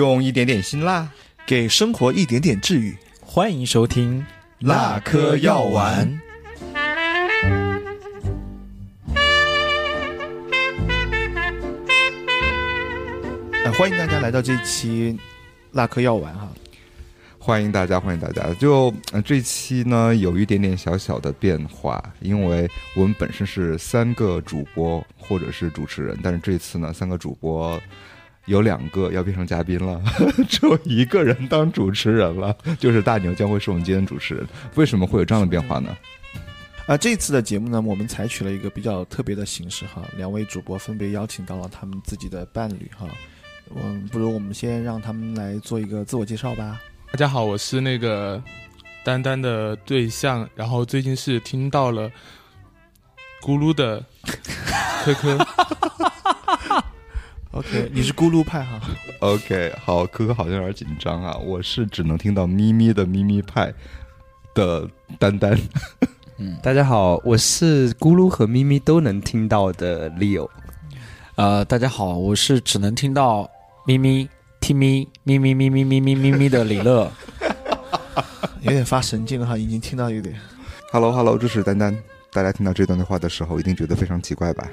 用一点点辛辣，给生活一点点治愈。欢迎收听辣科药丸。哎，欢迎大家来到这一期辣科药丸哈。欢迎大家，欢迎大家。就、呃、这期呢，有一点点小小的变化，因为我们本身是三个主播或者是主持人，但是这次呢，三个主播有两个要变成嘉宾了，只有一个人当主持人了，就是大牛将会是我们今天的主持人。为什么会有这样的变化呢？啊、这次的节目呢，我们采取了一个比较特别的形式哈，两位主播分别邀请到了他们自己的伴侣哈。嗯，不如我们先让他们来做一个自我介绍吧。大家好，我是那个丹丹的对象，然后最近是听到了咕噜的科科，OK，你是咕噜派哈。OK，好，可可好像有点紧张啊。我是只能听到咪咪的咪咪派的丹丹。嗯 大家好，我是咕噜和咪咪都能听到的 Leo。呃，大家好，我是只能听到咪咪、听咪、咪咪咪咪咪咪咪咪的李乐。有点发神经了哈，已经听到有点。Hello Hello，这是丹丹。大家听到这段对话的时候，一定觉得非常奇怪吧？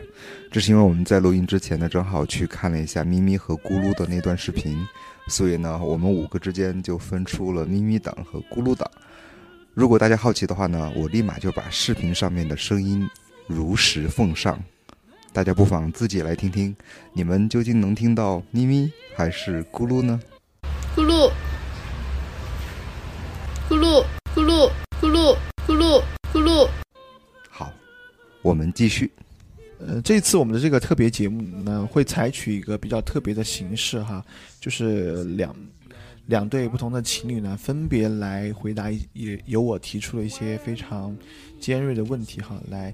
这是因为我们在录音之前呢，正好去看了一下咪咪和咕噜的那段视频，所以呢，我们五个之间就分出了咪咪党和咕噜党。如果大家好奇的话呢，我立马就把视频上面的声音如实奉上，大家不妨自己来听听，你们究竟能听到咪咪还是咕噜呢？咕噜，咕噜，咕噜，咕噜，咕噜，咕噜。好，我们继续。呃，这次我们的这个特别节目呢，会采取一个比较特别的形式哈，就是两两对不同的情侣呢，分别来回答一也由我提出了一些非常尖锐的问题哈，来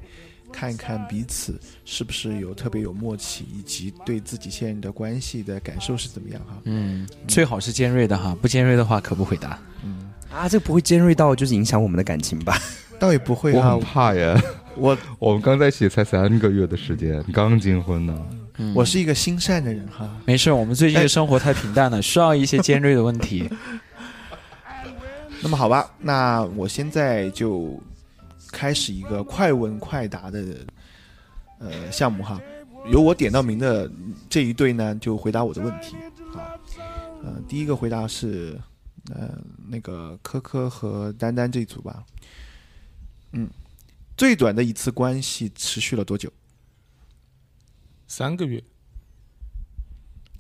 看一看彼此是不是有特别有默契，以及对自己现任的关系的感受是怎么样哈。嗯，最好是尖锐的哈，不尖锐的话可不回答。嗯，啊，这不会尖锐到就是影响我们的感情吧？倒也不会哈我很，怕耶，我我们刚在一起才三个月的时间，刚结婚呢。嗯我是一个心善的人哈。没事，我们最近的生活太平淡了，需要一些尖锐的问题。那么好吧，那我现在就开始一个快问快答的呃项目哈，由我点到名的这一对呢，就回答我的问题。好，呃，第一个回答是呃那个科科和丹丹这一组吧。嗯，最短的一次关系持续了多久？三个月，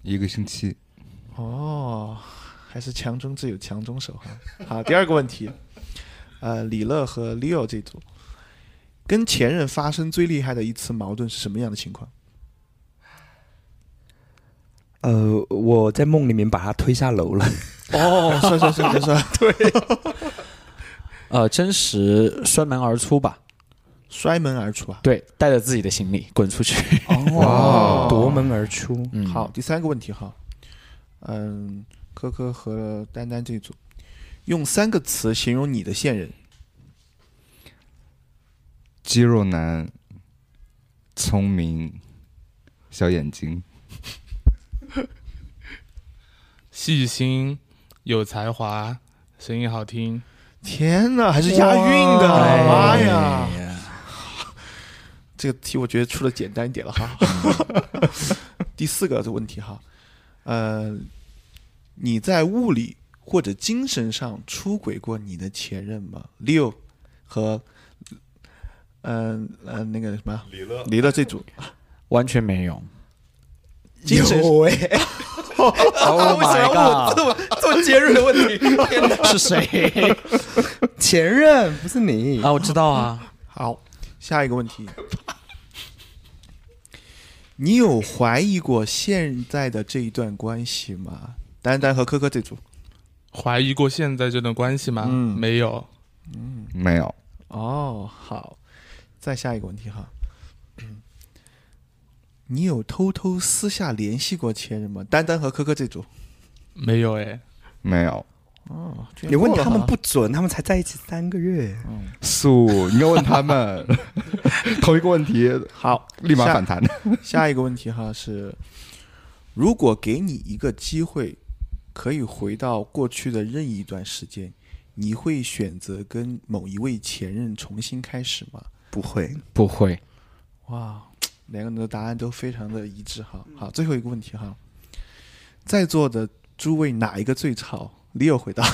一个星期，哦，还是强中自有强中手哈。好，第二个问题，呃，李乐和 Leo 这组，跟前任发生最厉害的一次矛盾是什么样的情况？呃，我在梦里面把他推下楼了。哦，算算算算算，对，呃，真实摔门而出吧。摔门而出啊。对，带着自己的行李滚出去。哇夺门而出。嗯，好，，第三个问题哈，嗯，科科和丹丹这组，用三个词形容你的现任。肌肉男，聪明，小眼睛，细心，有才华，声音好听。天哪，还是押韵的，哎妈呀！呀，这个题我觉得出的简单一点了哈。第四个的问题哈，呃，你在物理或者精神上出轨过你的前任吗？Leo 和嗯呃那个什么李乐李乐这组完全没有。精神有哎，Oh 为什么要问我这么这么尖锐的问题？天哪！是谁前任不是你啊？我知道啊。好，下一个问题，你有怀疑过现在的这一段关系吗？丹丹和科科这组。怀疑过现在这段关系吗？嗯没有。嗯没有，哦，好，再下一个问题哈，你有偷偷私下联系过前任吗？丹丹和科科这组。没有哎，没有。哦，你问他们不准，他们才在一起三个月。素，你要问他们 同一个问题，好，立马反弹。下一个问题哈是，如果给你一个机会可以回到过去的任意一段时间，你会选择跟某一位前任重新开始吗？不会，不会，哇，两个人的答案都非常的一致哈。好，最后一个问题哈，在座的诸位哪一个最吵？Leo 回答。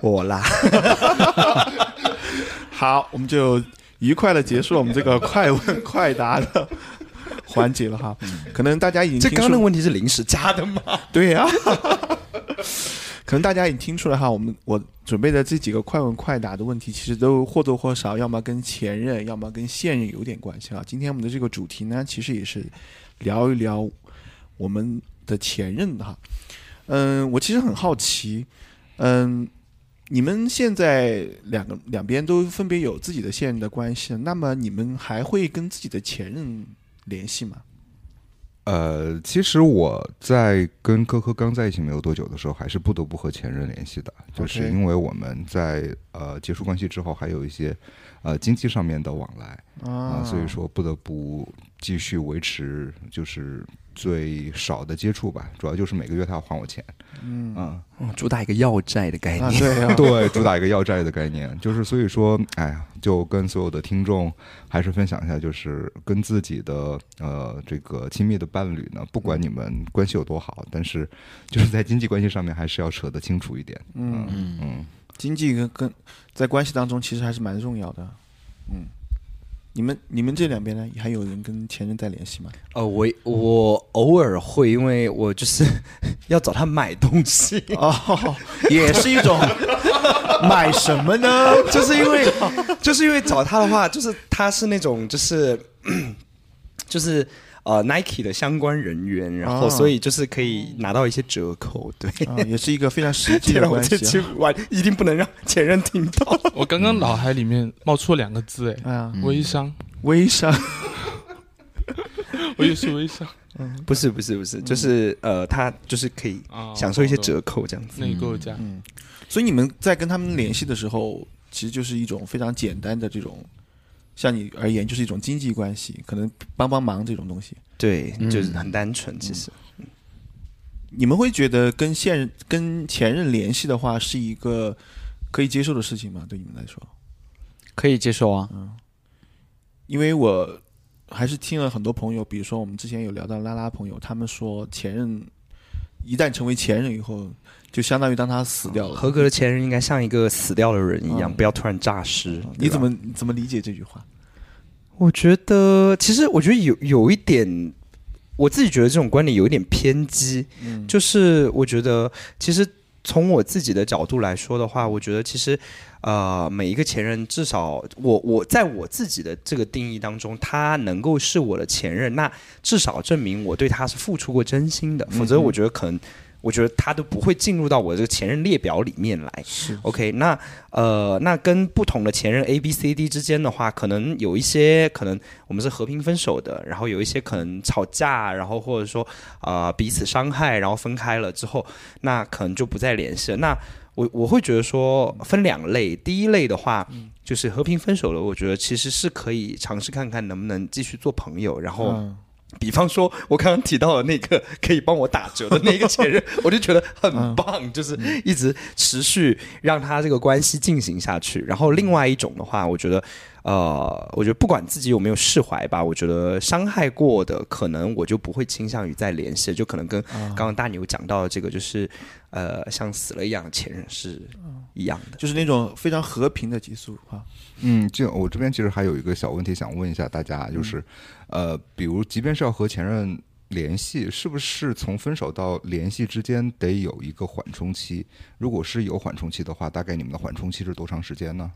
我啦。好，我们就愉快的结束了我们这个快问 快答的环节了哈。可能大家已经这刚刚的问题是临时加的吗？对呀、可能大家已经听出来哈，我们我准备的这几个快问快答的问题，其实都或多或少，要么跟前任，要么跟现任有点关系啊。今天我们的这个主题呢，其实也是聊一聊我们的前任的哈。嗯，我其实很好奇，嗯，你们现在两个两边都分别有自己的现任的关系，那么你们还会跟自己的前任联系吗？呃，其实我在跟科科刚在一起没有多久的时候，还是不得不和前任联系的，就是因为我们在呃结束关系之后，还有一些呃经济上面的往来啊、所以说不得不继续维持就是最少的接触吧，主要就是每个月他要还我钱，嗯啊、嗯主打一个要债的概啊，念。对啊，对，主打一个要债的概念，就是所以说，哎呀，就跟所有的听众还是分享一下，就是跟自己的呃这个亲密的伴侣呢，不管你们关系有多好，但是就是在经济关系上面还是要扯得清楚一点。嗯。嗯，嗯，经济跟跟在关系当中其实还是蛮重要的，嗯。你们你们这两边呢，还有人跟前任在联系吗？呃，我我偶尔会，因为我就是 要找他买东西，哦，也是一种 买什么呢？就是因为就是因为找他的话，就是他是那种就是 就是呃 Nike 的相关人员，然后哦所以就是可以拿到一些折扣，对。啊，也是一个非常实际的 关这系、一定不能让前任听到。我刚刚脑海里面冒出了两个字，哎，微商，微商我也是微商嗯不是不是不是，就是呃，他就是可以啊，享受一些折扣这样子。内购价，嗯，所以你们在跟他们联系的时候，其实就是一种非常简单的这种，像你而言就是一种经济关系，可能帮帮忙这种东西。对，嗯就是很单纯，其实。你们会觉得跟现任、跟前任联系的话，是一个可以接受的事情吗？对你们来说？可以接受啊。嗯因为我还是听了很多朋友，比如说我们之前有聊到拉拉朋友，他们说前任一旦成为前任以后，就相当于当他死掉了。合格的前任应该像一个死掉的人一样，嗯不要突然诈尸。你怎么？怎么理解这句话？我觉得，其实我觉得有有一点，我自己觉得这种观点有一点偏激。嗯，就是我觉得，其实从我自己的角度来说的话，我觉得其实，呃，每一个前任，至少我我在我自己的这个定义当中，他能够是我的前任，那至少证明我对他是付出过真心的，否则我觉得可能。我觉得他都不会进入到我这个前任列表里面来。是 OK，那呃，那跟不同的前任 A、B、C、D 之间的话，可能有一些可能我们是和平分手的，然后有一些可能吵架，然后或者说啊、呃彼此伤害，然后分开了之后，那可能就不再联系了。那我我会觉得说分两类，第一类的话就是和平分手了，我觉得其实是可以尝试看看能不能继续做朋友，然后。嗯比方说，我刚刚提到的那个可以帮我打折的那个前任，我就觉得很棒，就是一直持续让他这个关系进行下去。然后另外一种的话，我觉得，呃，我觉得不管自己有没有释怀吧，我觉得伤害过的，可能我就不会倾向于再联系，就可能跟刚刚大牛讲到的这个，就是呃，像死了一样的前任是一样的。就是那种非常和平的结束啊。嗯，就我这边其实还有一个小问题想问一下大家，就是，呃，比如即便是要和前任联系，是不是从分手到联系之间得有一个缓冲期？如果是有缓冲期的话，大概你们的缓冲期是多长时间呢？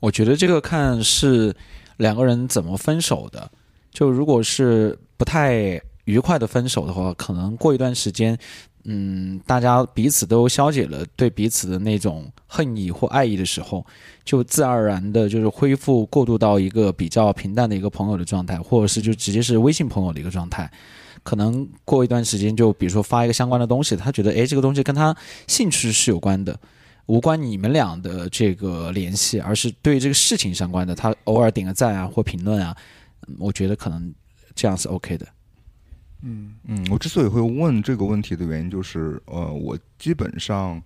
我觉得这个看是两个人怎么分手的。就如果是不太愉快的分手的话，可能过一段时间，嗯，大家彼此都消解了对彼此的那种恨意或爱意的时候，就自然而然的就是恢复过渡到一个比较平淡的一个朋友的状态，或者是就直接是微信朋友的一个状态。可能过一段时间，就比如说发一个相关的东西，他觉得诶这个东西跟他兴趣是有关的，无关你们俩的这个联系，而是对这个事情相关的。他偶尔点个赞啊或评论啊，我觉得可能这样是 OK 的。嗯。嗯，我之所以会问这个问题的原因就是，呃，我基本上，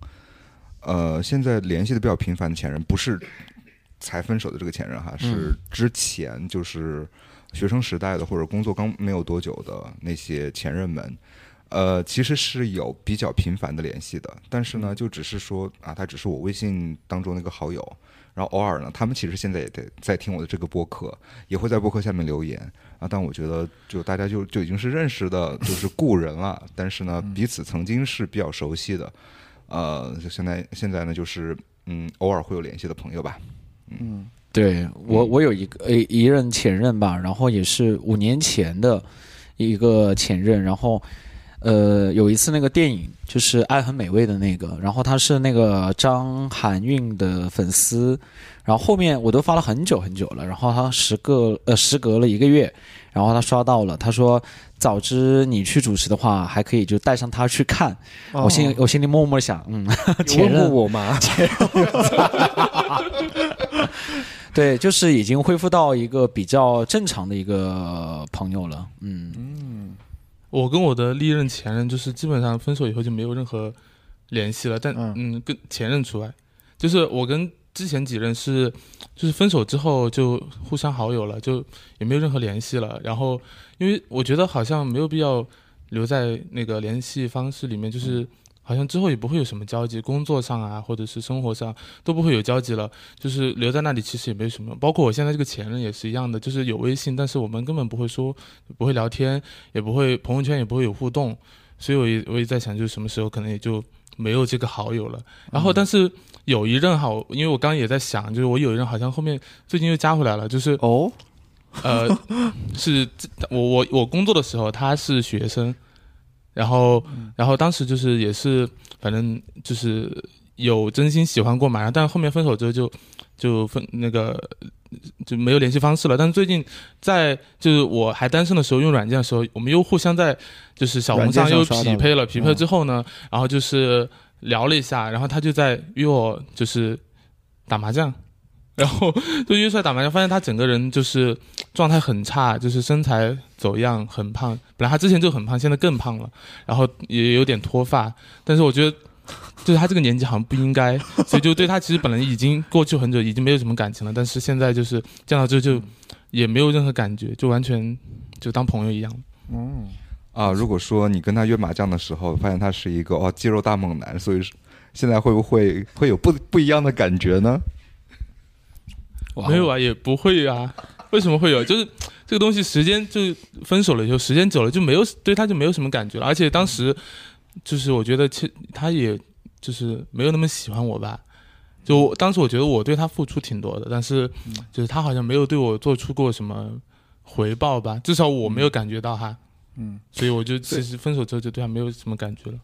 呃，现在联系的比较频繁的前任，不是才分手的这个前任哈，是之前就是学生时代的或者工作刚没有多久的那些前任们。呃，其实是有比较频繁的联系的，但是呢，就只是说啊，他只是我微信当中那个好友，然后偶尔呢，他们其实现在也在在听我的这个播客，也会在播客下面留言啊。但我觉得，就大家就就已经是认识的，就是故人了。但是呢，彼此曾经是比较熟悉的，呃，就现在现在呢，就是嗯，偶尔会有联系的朋友吧。嗯对我，我有一个一一任前任吧，然后也是五年前的一个前任，然后呃有一次那个电影就是《爱很美味》的那个，然后他是那个张含韵的粉丝，然后后面我都发了很久很久了，然后他时隔呃时隔了一个月，然后他刷到了，他说早知你去主持的话，还可以就带上他去看，我心里我心里默默想，嗯，有前任我吗？对，就是已经恢复到一个比较正常的一个朋友了。嗯，嗯我跟我的历任前任就是基本上分手以后就没有任何联系了，但嗯。嗯，跟前任除外，就是我跟之前几任是就是分手之后就互相好友了，就也没有任何联系了。然后因为我觉得好像没有必要留在那个联系方式里面，就是好像之后也不会有什么交集，工作上啊或者是生活上都不会有交集了，就是留在那里其实也没什么。包括我现在这个前任也是一样的，就是有微信，但是我们根本不会说，不会聊天，也不会朋友圈也不会有互动，所以我也我也在想，就是什么时候可能也就没有这个好友了。然后，但是有一任哈，因为我刚刚也在想，就是我有一任好像后面最近又加回来了，就是哦呃，是我我我工作的时候他是学生，然后然后当时就是也是反正就是有真心喜欢过嘛，然后但后面分手之后就就分那个就没有联系方式了。但是最近在就是我还单身的时候用软件的时候，我们又互相在就是小红书上又匹配了，了匹配之后呢，然后就是聊了一下，然后他就在约我就是打麻将。然后就约出来打麻将，发现他整个人就是状态很差，就是身材走样，很胖。本来他之前就很胖，现在更胖了，然后也有点脱发。但是我觉得，就是他这个年纪好像不应该，所以就对他其实本来已经过去很久，已经没有什么感情了。但是现在就是见到之后就也没有任何感觉，就完全就当朋友一样。嗯啊，如果说你跟他约麻将的时候，发现他是一个哦肌肉大猛男，所以现在会不会会有不不一样的感觉呢？哇没有啊，也不会啊。为什么会有？就是这个东西，时间就分手了以后，时间久了就没有对他就没有什么感觉了。而且当时就是我觉得，其他也就是没有那么喜欢我吧。就我当时我觉得我对他付出挺多的，但是就是他好像没有对我做出过什么回报吧，至少我没有感觉到哈。嗯所以我就其实分手之后就对他没有什么感觉了。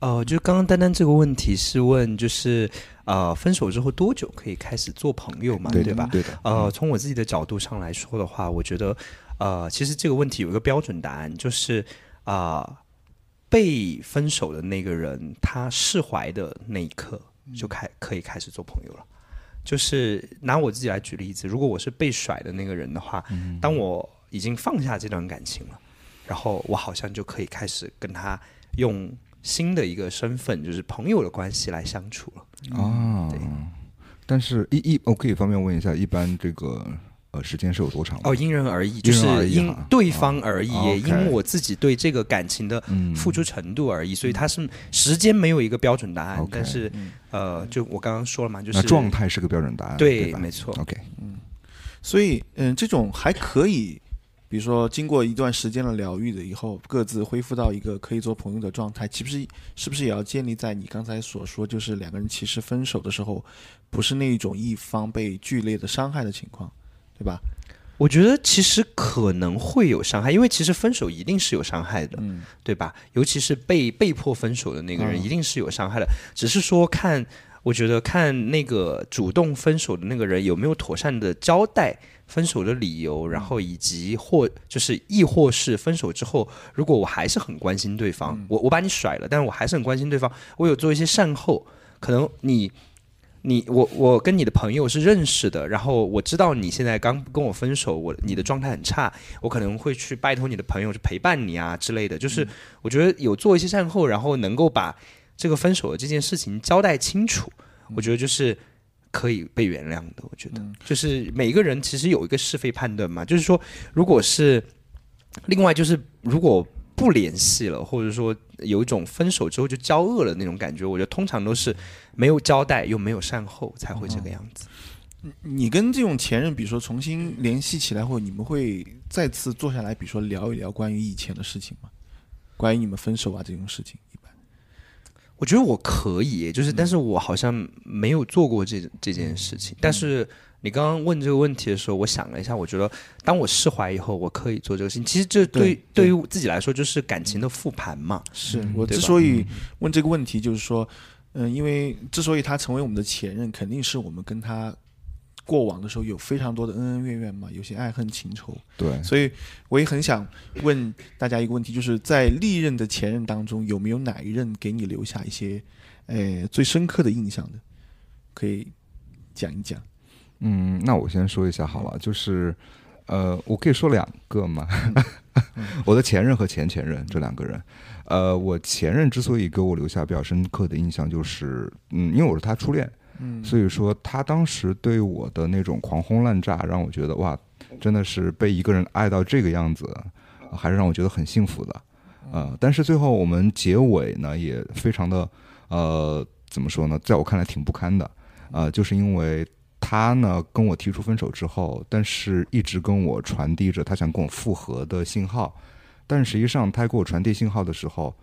呃，就刚刚丹丹这个问题是问，就是呃，分手之后多久可以开始做朋友嘛？对的吧？对的。呃，从我自己的角度上来说的话，我觉得，呃，其实这个问题有一个标准答案，就是啊、被分手的那个人他释怀的那一刻，就开可以开始做朋友了。就是拿我自己来举例子，如果我是被甩的那个人的话，当我已经放下这段感情了，然后我好像就可以开始跟他用新的一个身份，就是朋友的关系来相处了。啊对，但是一一我可以方便问一下，一般这个呃时间是有多长？哦，因人而异，就是因对方而异，哦也因我自己对这个感情的嗯付出程度而已，所以它是时间没有一个标准答案但是嗯。呃，就我刚刚说了嘛，就是状态是个标准答案，对，没错。？OK，所以，嗯，这种还可以，比如说经过一段时间的疗愈的以后，各自恢复到一个可以做朋友的状态，岂不是是不是也要建立在你刚才所说，就是两个人其实分手的时候，不是那一种一方被剧烈的伤害的情况，对吧？我觉得其实可能会有伤害，因为其实分手一定是有伤害的，嗯对吧？尤其是被被迫分手的那个人，嗯一定是有伤害的。只是说看，我觉得看那个主动分手的那个人有没有妥善的交代分手的理由，然后以及或就是亦或是分手之后，如果我还是很关心对方，我我把你甩了，但是我还是很关心对方，我有做一些善后，可能你。你我我跟你的朋友是认识的，然后我知道你现在刚跟我分手，我你的状态很差，我可能会去拜托你的朋友去陪伴你啊之类的。就是我觉得有做一些善后，然后能够把这个分手的这件事情交代清楚，我觉得就是可以被原谅的。我觉得就是每个人其实有一个是非判断嘛，就是说如果是另外就是如果。不联系了，或者说有一种分手之后就交恶了那种感觉，我觉得通常都是没有交代又没有善后才会这个样子。你跟这种前任，比如说重新联系起来后，你们会再次坐下来，比如说聊一聊关于以前的事情吗？关于你们分手啊这种事情。我觉得我可以，就是但是我好像没有做过这这件事情，但是。你刚刚问这个问题的时候，我想了一下，我觉得当我释怀以后，我可以做这个事情。其实这对对于自己来说，就是感情的复盘嘛。是我之所以问这个问题，就是说，嗯，因为之所以他成为我们的前任，肯定是我们跟他过往的时候有非常多的恩恩怨怨嘛，有些爱恨情仇。对，所以我也很想问大家一个问题，就是在历任的前任当中，有没有哪一任给你留下一些，呃，最深刻的印象的？可以讲一讲。嗯，那我先说一下好了，就是，呃，我可以说两个嘛，我的前任和前前任这两个人，呃，我前任之所以给我留下比较深刻的印象，就是，嗯，因为我是他初恋，嗯，所以说他当时对我的那种狂轰滥炸，让我觉得哇，真的是被一个人爱到这个样子，还是让我觉得很幸福的，呃，但是最后我们结尾呢，也非常的，呃，怎么说呢，在我看来挺不堪的，呃，就是因为。他呢跟我提出分手之后，但是一直跟我传递着他想跟我复合的信号，但实际上他给我传递信号的时候，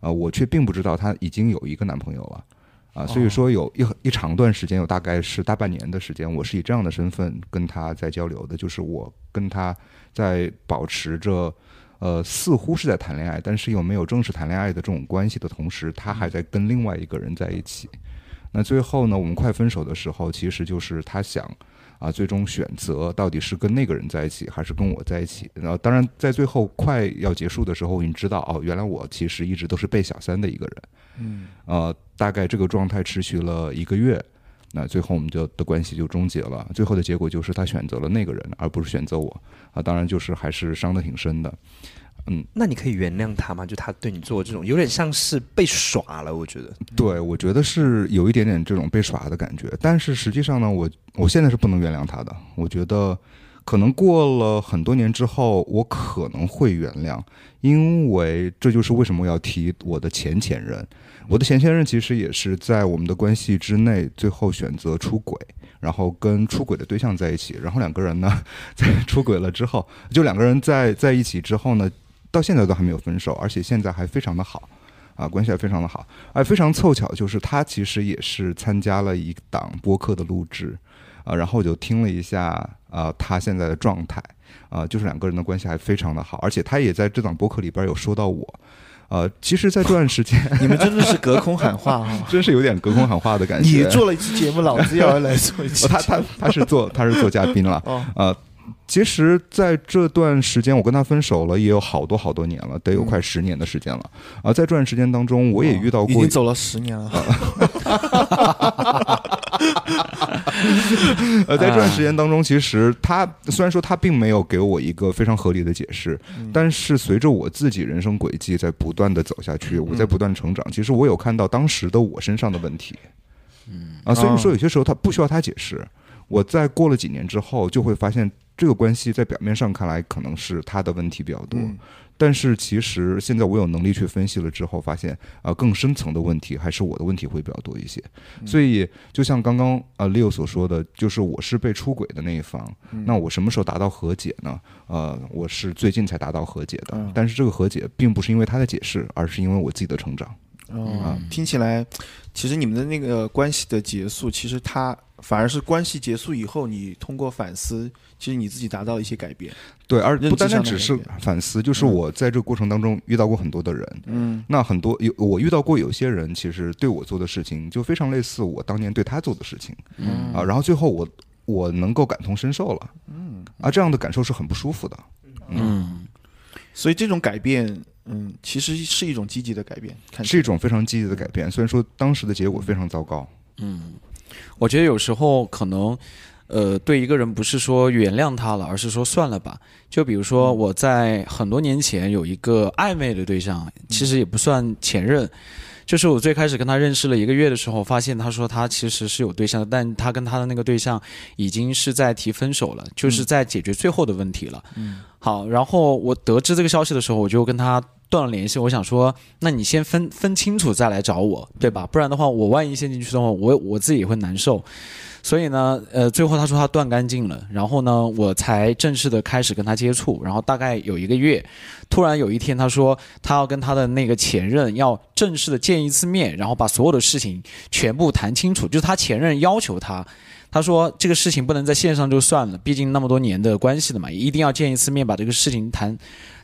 呃，我却并不知道他已经有一个男朋友了，啊，所以说有一一长段时间，有大概是大半年的时间，我是以这样的身份跟他在交流的，就是我跟他在保持着，呃，似乎是在谈恋爱，但是又没有正式谈恋爱的这种关系的同时，他还在跟另外一个人在一起。那最后呢，我们快分手的时候，其实就是他想，啊，最终选择到底是跟那个人在一起，还是跟我在一起。然后，当然在最后快要结束的时候，我已经知道，哦，原来我其实一直都是被小三的一个人。嗯。呃，大概这个状态持续了一个月，那最后我们就的关系就终结了。最后的结果就是他选择了那个人，而不是选择我。啊，当然就是还是伤得挺深的。嗯，那你可以原谅他吗？就他对你做这种，有点像是被耍了。我觉得，对，我觉得是有一点点这种被耍的感觉。但是实际上呢，我我现在是不能原谅他的。我觉得，可能过了很多年之后，我可能会原谅，因为这就是为什么我要提我的前前任。我的前前任其实也是在我们的关系之内，最后选择出轨，然后跟出轨的对象在一起。然后两个人呢，在出轨了之后，就两个人在在一起之后呢。到现在都还没有分手，而且现在还非常的好，啊，关系还非常的好。而非常凑巧，就是他其实也是参加了一档播客的录制，啊，然后我就听了一下，啊，他现在的状态，啊，就是两个人的关系还非常的好，而且他也在这档播客里边有说到我，呃，其实，在这段时间，你们真的是隔空喊话啊，真是有点隔空喊话的感觉。你做了一期节目，老子也要来做一期。他他他是做他是做嘉宾了，呃。其实，在这段时间，我跟他分手了，也有好多好多年了，得有快十年的时间了。啊，在这段时间当中，我也遇到过，已经走了十年了。呃，在这段时间当中，其实他虽然说他并没有给我一个非常合理的解释，但是随着我自己人生轨迹在不断的走下去，我在不断成长。其实我有看到当时的我身上的问题。嗯啊，所以说有些时候他不需要他解释。我在过了几年之后，就会发现。这个关系在表面上看来可能是他的问题比较多，但是其实现在我有能力去分析了之后，发现啊更深层的问题还是我的问题会比较多一些。所以就像刚刚啊 Leo 所说的，就是我是被出轨的那一方，那我什么时候达到和解呢？呃，我是最近才达到和解的，但是这个和解并不是因为他的解释，而是因为我自己的成长。啊，听起来其实你们的那个关系的结束，其实他反而是关系结束以后，你通过反思。其实你自己达到一些改变，对，而不单单只是反思，就是我在这个过程当中遇到过很多的人，嗯，那很多有我遇到过有些人，其实对我做的事情就非常类似我当年对他做的事情，嗯。啊，然后最后我我能够感同身受了，嗯，啊，这样的感受是很不舒服的，嗯，所以这种改变，嗯，其实是一种积极的改变，是一种非常积极的改变，虽然说当时的结果非常糟糕，嗯。我觉得有时候可能，呃，对一个人不是说原谅他了，而是说算了吧。就比如说我在很多年前有一个暧昧的对象，其实也不算前任。就是我最开始跟他认识了一个月的时候，发现他说他其实是有对象的，但他跟他的那个对象已经是在提分手了，就是在解决最后的问题了。嗯，好，然后我得知这个消息的时候，我就跟他断了联系。我想说，那你先分分清楚再来找我，对吧？不然的话，我万一陷进去的话，我我自己也会难受。所以呢，呃，最后他说他断干净了，然后呢，我才正式的开始跟他接触，然后大概有一个月，突然有一天他说他要跟他的那个前任要正式的见一次面，然后把所有的事情全部谈清楚，就是他前任要求他。他说这个事情不能在线上就算了，毕竟那么多年的关系了嘛，一定要见一次面，把这个事情谈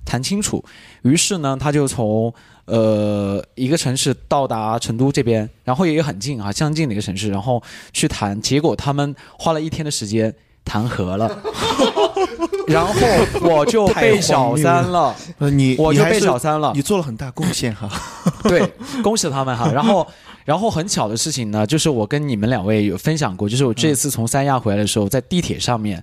谈清楚。于是呢，他就从呃一个城市到达成都这边，然后也很近啊，相近的一个城市，然后去谈。结果他们花了一天的时间谈和了，然后我就被小三了，呃，你我就被小三了你。做了很大贡献哈。对，恭喜他们哈。然后，然后很巧的事情呢，就是我跟你们两位有分享过，就是我这次从三亚回来的时候，在地铁上面，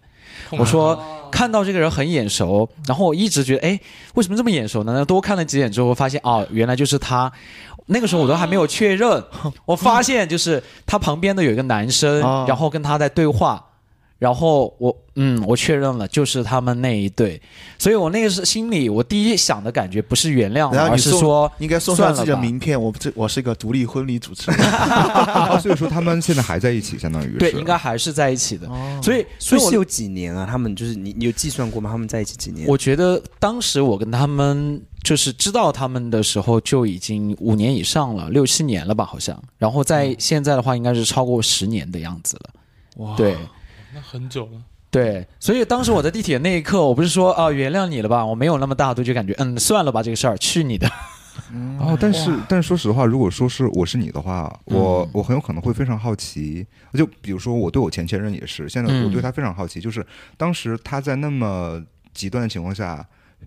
我说看到这个人很眼熟，然后我一直觉得，哎，为什么这么眼熟呢？那多看了几眼之后，发现哦，原来就是他。那个时候我都还没有确认，我发现就是他旁边的有一个男生，哦然后跟他在对话。然后我嗯，我确认了，就是他们那一对，所以我那个是心里我第一想的感觉不是原谅了，而是说应该送上自己的算了吧名片，我这我是一个独立婚礼主持人。啊 所以说他们现在还在一起，相当于是对，应该还是在一起的。哦所以，所以我所以是有几年啊？他们就是你，你有计算过吗？他们在一起几年？我觉得当时我跟他们就是知道他们的时候就已经五年以上了，六七年了吧，好像。然后在现在的话，应该是超过十年的样子了。哇，对那很久了。对，所以当时我在地铁那一刻，我不是说啊、原谅你了吧，我没有那么大度，就感觉嗯算了吧，这个事儿去你的。哦，但是但是说实话，如果说是我是你的话，我、嗯我很有可能会非常好奇。就比如说我对我前前任也是，现在嗯我对他非常好奇，就是当时他在那么极端的情况下，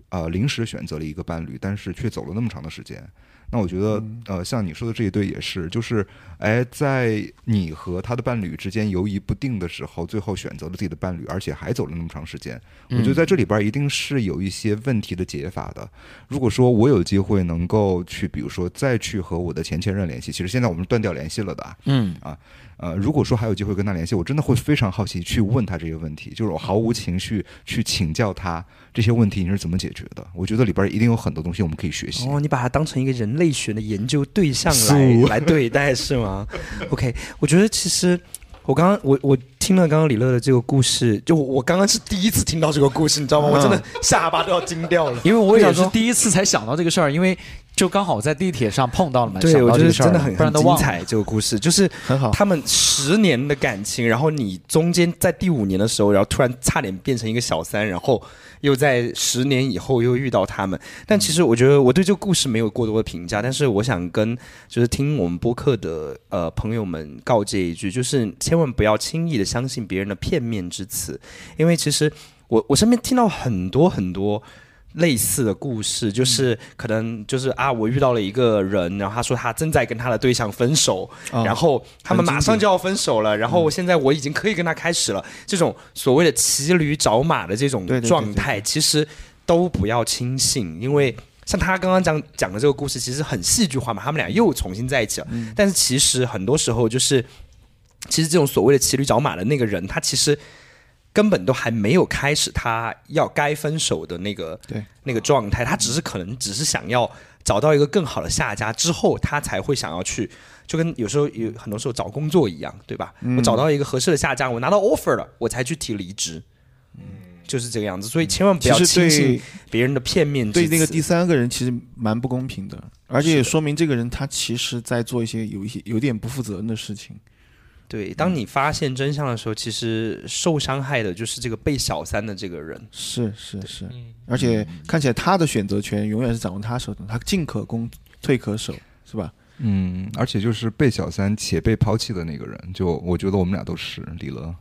呃，临时选择了一个伴侣，但是却走了那么长的时间。那我觉得，呃，像你说的这一对也是，就是，哎，在你和他的伴侣之间犹疑不定的时候，最后选择了自己的伴侣，而且还走了那么长时间。我觉得在这里边一定是有一些问题的解法的。如果说我有机会能够去，比如说再去和我的前前任联系，其实现在我们断掉联系了的嗯啊。嗯呃，如果说还有机会跟他联系，我真的会非常好奇去问他这些问题，就是我毫无情绪去请教他这些问题你是怎么解决的。我觉得里边一定有很多东西我们可以学习。哦，你把它当成一个人类学的研究对象来 来对待是吗？OK，我觉得其实我刚刚我我听了刚刚李乐的这个故事，就我我刚刚是第一次听到这个故事，你知道吗？我真的下巴都要惊掉了。因为我也是第一次才想到这个事儿，因为就刚好在地铁上碰到了嘛，对，我觉得真的很很。精彩。这个故事就是很好。他们十年的感情，然后你中间在第五年的时候，然后突然差点变成一个小三，然后又在十年以后又遇到他们。但其实我觉得我对这个故事没有过多的评价，但是我想跟就是听我们播客的呃朋友们告诫一句，就是千万不要轻易的相信别人的片面之词，因为其实我我身边听到很多很多。类似的故事，就是可能就是啊，我遇到了一个人，然后他说他正在跟他的对象分手，哦然后他们马上就要分手了，然后现在我已经可以跟他开始了。这种所谓的骑驴找马的这种对对对状态，其实都不要轻信，因为像他刚刚讲讲的这个故事，其实很戏剧化嘛，他们俩又重新在一起了。嗯但是其实很多时候就是，其实这种所谓的骑驴找马的那个人，他其实。根本都还没有开始他要该分手的那个对那个状态，他只是可能只是想要找到一个更好的下家之后，他才会想要去，就跟有时候有很多时候找工作一样，对吧？嗯我找到一个合适的下家，我拿到 offer 了，我才去提离职，就是这个样子。所以千万不要轻信对别人的片面。对那个第三个人其实蛮不公平的，而且也说明这个人他其实在做一些有一些有点不负责任的事情。对，当你发现真相的时候，其实受伤害的就是这个被小三的这个人。是是是，嗯，而且看起来他的选择权永远是掌握他手中，他进可攻，退可守，是吧？嗯，而且就是被小三且被抛弃的那个人，就我觉得我们俩都是李乐。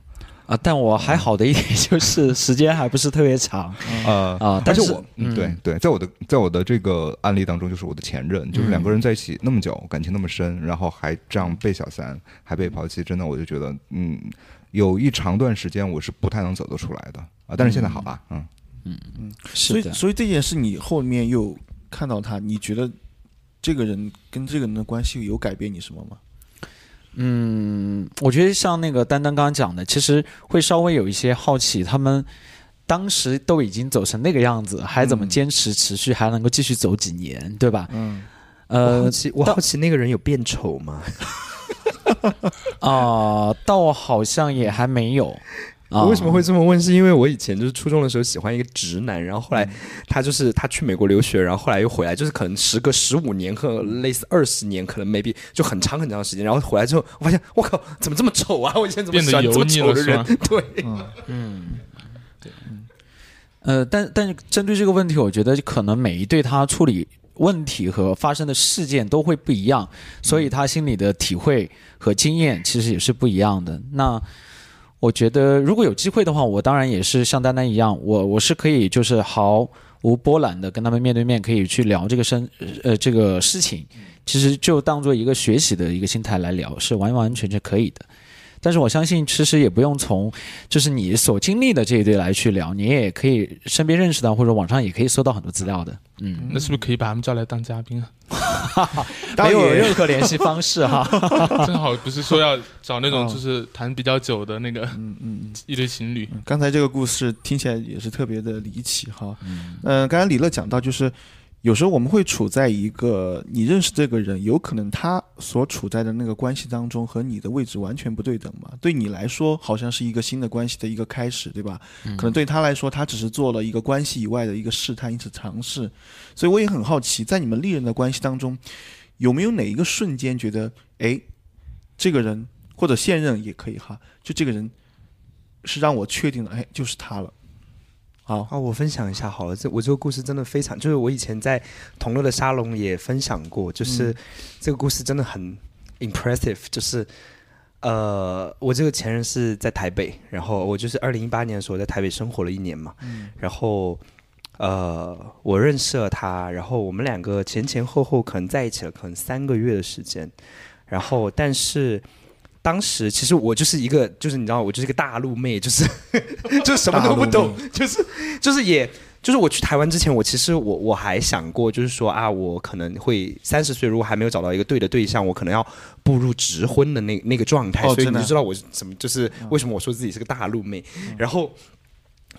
啊，但我还好的一点就是时间还不是特别长呃啊，但是我嗯。对对，在我的在我的这个案例当中，就是我的前任，就是两个人在一起那么久，感情那么深，然后还这样被小三，还被抛弃，真的我就觉得，嗯，有一长段时间我是不太能走得出来的啊。但是现在好了，嗯。嗯。嗯，所以所以这件事你后面又看到他，你觉得这个人跟这个人的关系有改变你什么吗？嗯，我觉得像那个丹丹刚刚讲的，其实会稍微有一些好奇，他们当时都已经走成那个样子，还怎么嗯坚持持续，还能够继续走几年，对吧？嗯，我好呃奇，我好奇那个人有变丑吗？啊、倒好像也还没有。啊我为什么会这么问？是因为我以前就是初中的时候喜欢一个直男，然后后来嗯他就是他去美国留学，然后后来又回来，就是可能时隔十五年和类似二十年，可能 maybe 就很长很长的时间，然后回来之后，我发现我靠，怎么这么丑啊！我以前怎么变得喜欢这么丑的人了是吗？对，呃，但但是针对这个问题，我觉得可能每一对他处理问题和发生的事件都会不一样，所以他心里的体会和经验其实也是不一样的。那我觉得如果有机会的话，我当然也是像丹丹一样，我我是可以就是毫无波澜的跟他们面对面可以去聊这个生呃这个事情，其实就当做一个学习的一个心态来聊，是完完全全可以的。但是我相信，其实也不用从就是你所经历的这一对来去聊，你也可以身边认识到，或者网上也可以搜到很多资料的。嗯，那是不是可以把他们叫来当嘉宾啊？没有任何联系方式哈。正好不是说要找那种哦就是谈比较久的那个嗯嗯。一对情侣，嗯刚才这个故事听起来也是特别的离奇哈。嗯、刚才李乐讲到，就是有时候我们会处在一个你认识这个人，有可能他所处在的那个关系当中和你的位置完全不对等嘛。对你来说，好像是一个新的关系的一个开始，对吧？可能对他来说，他只是做了一个关系以外的一个试探，一次尝试。所以我也很好奇，在你们历任的关系当中，有没有哪一个瞬间觉得，哎，这个人或者现任也可以哈，就这个人是让我确定了，哎，就是他了。好，啊，我分享一下好了，这我这个故事真的非常，就是我以前在同乐的沙龙也分享过，就是、这个故事真的很 impressive，就是呃，我这个前任是在台北，然后我就是二零一八年的时候在台北生活了一年嘛，然后呃，我认识了他，然后我们两个前前后后可能在一起了可能三个月的时间，然后但是。当时其实我就是一个，就是你知道，我就是一个大陆妹，就是 就是什么都不懂，就是就是也就是我去台湾之前，我其实我我还想过，就是说啊，我可能会三十岁，如果还没有找到一个对的对象，我可能要步入直婚的那那个状态，哦所以你就知道我是怎么，就是为什么我说自己是个大陆妹。然后，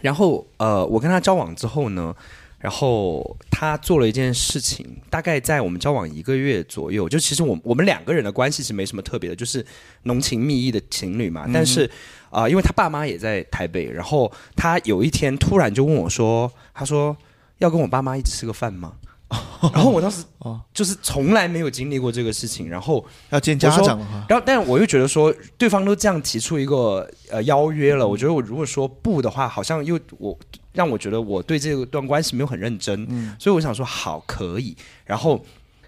然后呃，我跟他交往之后呢，然后他做了一件事情，大概在我们交往一个月左右，就其实我我们两个人的关系是没什么特别的，就是浓情蜜意的情侣嘛。但是啊、呃因为他爸妈也在台北，然后他有一天突然就问我说：“他说要跟我爸妈一起吃个饭吗？” 然后我当时哦就是从来没有经历过这个事情，然后要见家长了。然后，但我又觉得说，对方都这样提出一个呃邀约了，我觉得我如果说不的话，好像又我让我觉得我对这段关系没有很认真，嗯所以我想说好可以，然后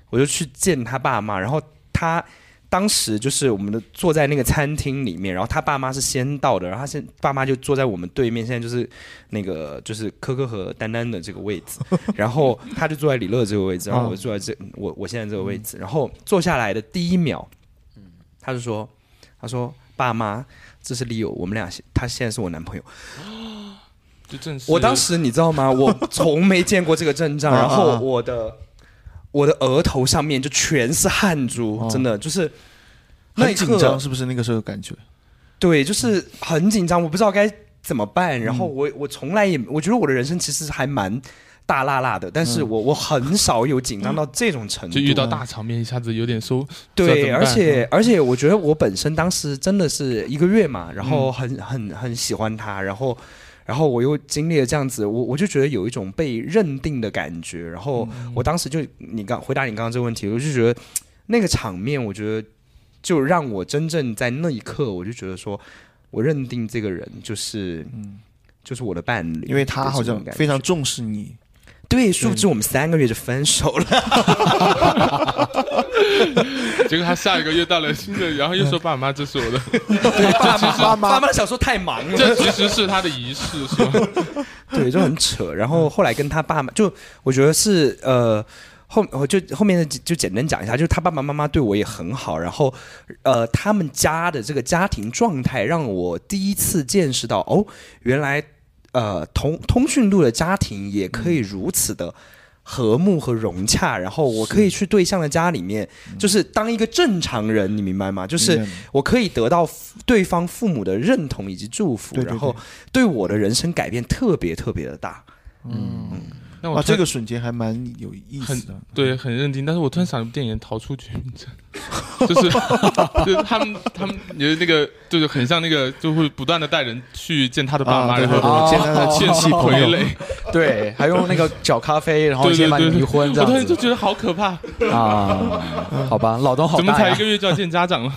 我就去见他爸妈，然后他当时就是我们的坐在那个餐厅里面，然后他爸妈是先到的，然后他现爸妈就坐在我们对面，现在就是那个就是科科和丹丹的这个位置，然后他就坐在李乐这个位置，然后我就坐在这我我现在这个位置，然后坐下来的第一秒，他就说他说爸妈。这是 Leo，我们俩他现在是我男朋友。就正是我当时你知道吗？我从没见过这个阵仗，啊然后我的我的额头上面就全是汗珠，哦真的就是那很紧张，是不是那个时候感觉？对，就是很紧张，我不知道该怎么办。然嗯后我我从来也我觉得我的人生其实还蛮大辣辣的，但是我我很少有紧张到这种程度，就遇到大场面，一下子有点收。对，而且而且我觉得我本身当时真的是一个月嘛，然嗯后很很很喜欢他，然后然后我又经历了这样子，我我就觉得有一种被认定的感觉，然后嗯。我当时就你刚回答你刚刚这个问题，我就觉得那个场面，我觉得就让我真正在那一刻，我就觉得说我认定这个人就是就是我的伴侣，因为他好像非常重视你。对，殊不知我们三个月就分手了。结果他下一个月到了新的，然后又说爸妈，这是我的，爸妈爸妈想说太忙了，这其实是他的仪式，是吧？对，就很扯。然后后来跟他爸妈，就我觉得是呃。后我就后面的就简单讲一下，就是他爸爸妈妈对我也很好，然后，呃，他们家的这个家庭状态让我第一次见识到，哦，原来，呃，通通讯录的家庭也可以如此的和睦和融洽，然后我可以去对象的家里面，就是当一个正常人，你明白吗？就是我可以得到对方父母的认同以及祝福，然后对我的人生改变特别特别的大，嗯。啊，这个瞬间还蛮有意思的，对，很认定。但是我突然想，一部电影《逃出绝命镇》，就是就是他们他们的那个，就是很像那个，就会不断的带人去见他的爸妈，然后见他的亲戚傀儡，对，还用那个搅咖啡，然后先把你离婚，这样我突然就觉得好可怕啊！好吧，脑洞好大，怎么才一个月就要见家长了？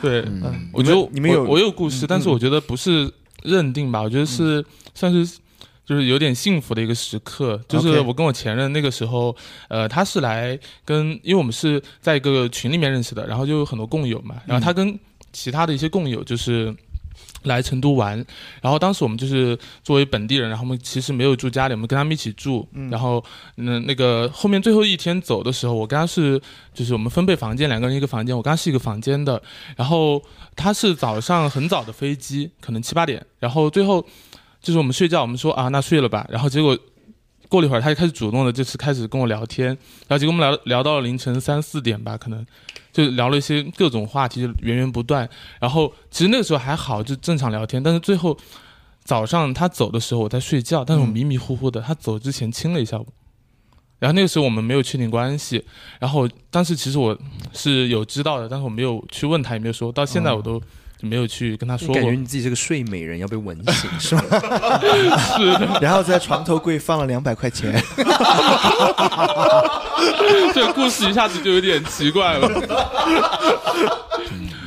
对，我觉得你们有我有故事，但是我觉得不是认定吧，我觉得是算是。就是有点幸福的一个时刻，就是我跟我前任那个时候，呃，他是来跟，因为我们是在一个群里面认识的，然后就有很多共友嘛，然后他跟其他的一些共友就是来成都玩，然后当时我们就是作为本地人，然后我们其实没有住家里，我们跟他们一起住，然后嗯，那个后面最后一天走的时候，我跟他是就是我们分配房间，两个人一个房间，我跟他是一个房间的，然后他是早上很早的飞机，可能七八点，然后最后。就是我们睡觉，我们说啊，那睡了吧。然后结果过了一会儿，他就开始主动的，就是开始跟我聊天。然后结果我们聊聊到了凌晨三四点吧，可能就聊了一些各种话题，就源源不断。然后其实那个时候还好，就正常聊天。但是最后早上他走的时候，我在睡觉，但是我迷迷糊糊的。他走之前亲了一下我。然后那个时候我们没有确定关系。然后当时其实我是有知道的，但是我没有去问他，也没有说到现在我都。没有去跟他说，感觉你自己是个睡美人，要被吻醒是吗？是的。然后在床头柜放了两百块钱。这个故事一下子就有点奇怪了。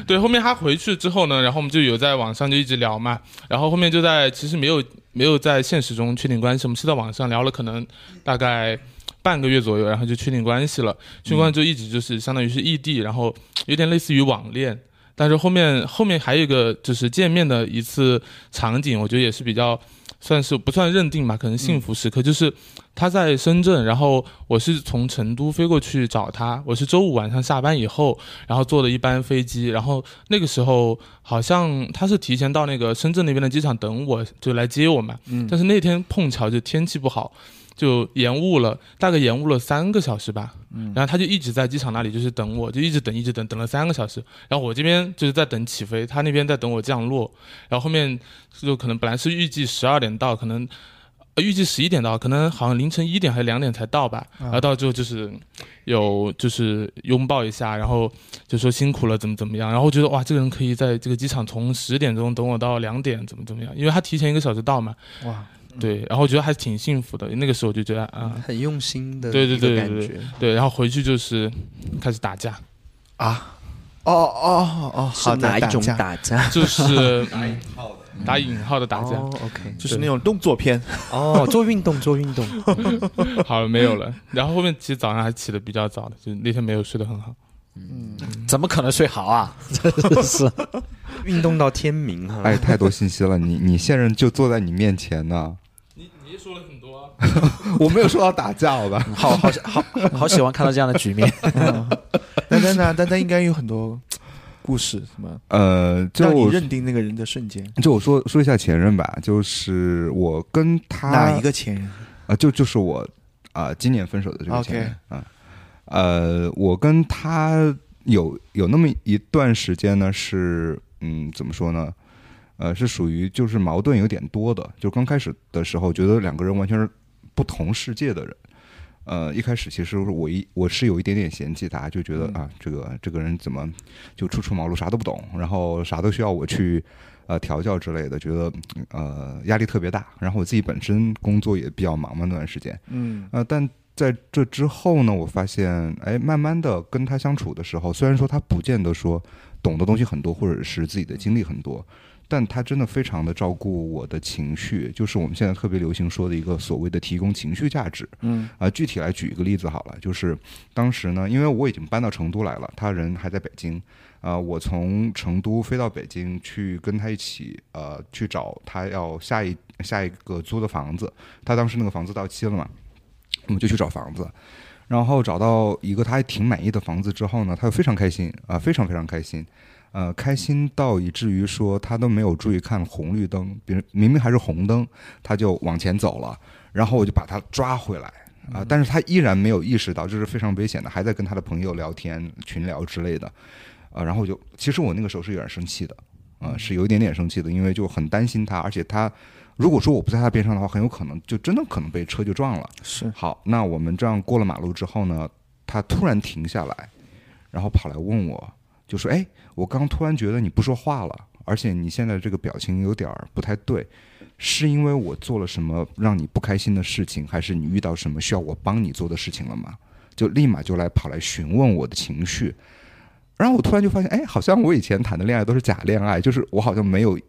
对，后面他回去之后呢，然后我们就有在网上就一直聊嘛，然后后面就在其实没有没有在现实中确定关系，我们是在网上聊了可能大概半个月左右，然后就确定关系了。确定关系就一直就是相当于是异地，然后有点类似于网恋。但是后面后面还有一个就是见面的一次场景，我觉得也是比较算是不算认定吧，可能幸福时刻就是他在深圳，然后我是从成都飞过去找他，我是周五晚上下班以后，然后坐的一班飞机，然后那个时候好像他是提前到那个深圳那边的机场等我，就来接我嘛，嗯，但是那天碰巧就天气不好。就延误了，大概延误了三个小时吧。嗯，然后他就一直在机场那里，就是等我，就一直等，一直等，等了三个小时。然后我这边就是在等起飞，他那边在等我降落。然后后面就可能本来是预计十二点到，可能预计十一点到，可能好像凌晨一点还是两点才到吧。然后到最后就是有就是拥抱一下，然后就说辛苦了，怎么怎么样。然后我觉得哇，这个人可以在这个机场从十点钟等我到两点，怎么怎么样？因为他提前一个小时到嘛。哇。对，然后我觉得还是挺幸福的。那个时候就觉得啊，很用心的，对对对对对，对。然后回去就是开始打架，啊，哦哦哦，是哪一种打架？就是 打引号的，打引号的打架。OK，就是那种动作片。哦，做运动做运动。好了，没有了。然后后面其实早上还起的比较早的，就那天没有睡得很好。嗯，怎么可能睡好啊？真是运动到天明哈。哎，太多信息了。你你现任就坐在你面前呢。我没有说到打架，好吧？好好好好喜欢看到这样的局面。丹丹呢？丹丹应该有很多故事，什么？呃，就你认定那个人的瞬间。就我说说一下前任吧，就是我跟他哪一个前任啊？就就是我啊，今年分手的这个前任啊。呃，我跟他有有那么一段时间呢，是嗯，怎么说呢？呃，是属于就是矛盾有点多的，就刚开始的时候觉得两个人完全是不同世界的人。呃，一开始其实我一我是有一点点嫌弃他，就觉得啊，这个这个人怎么就初出茅庐，啥都不懂，然后啥都需要我去呃调教之类的，觉得呃压力特别大。然后我自己本身工作也比较忙嘛那段时间，嗯，呃，但在这之后呢，我发现哎，慢慢的跟他相处的时候，虽然说他不见得说懂的东西很多，或者是自己的经历很多。但他真的非常的照顾我的情绪，就是我们现在特别流行说的一个所谓的提供情绪价值。嗯啊、具体来举一个例子好了，就是当时呢，因为我已经搬到成都来了，他人还在北京，啊，我从成都飞到北京去跟他一起，呃，去找他要下一下一个租的房子，他当时那个房子到期了嘛，我们就去找房子。然后找到一个他还挺满意的房子之后呢，他就非常开心啊、非常非常开心，呃，开心到以至于说他都没有注意看红绿灯，比如明明还是红灯，他就往前走了，然后我就把他抓回来啊、但是他依然没有意识到这是非常危险的，还在跟他的朋友聊天、群聊之类的，啊、然后我就其实我那个时候是有点生气的，啊、是有一点点生气的，因为就很担心他，而且他如果说我不在他边上的话，很有可能就真的可能被车就撞了。是好，那我们这样过了马路之后呢，他突然停下来，然后跑来问我，就说：“哎，我刚突然觉得你不说话了，而且你现在这个表情有点儿不太对，是因为我做了什么让你不开心的事情，还是你遇到什么需要我帮你做的事情了吗？”就立马就来跑来询问我的情绪，然后我突然就发现，哎，好像我以前谈的恋爱都是假恋爱，就是我好像没有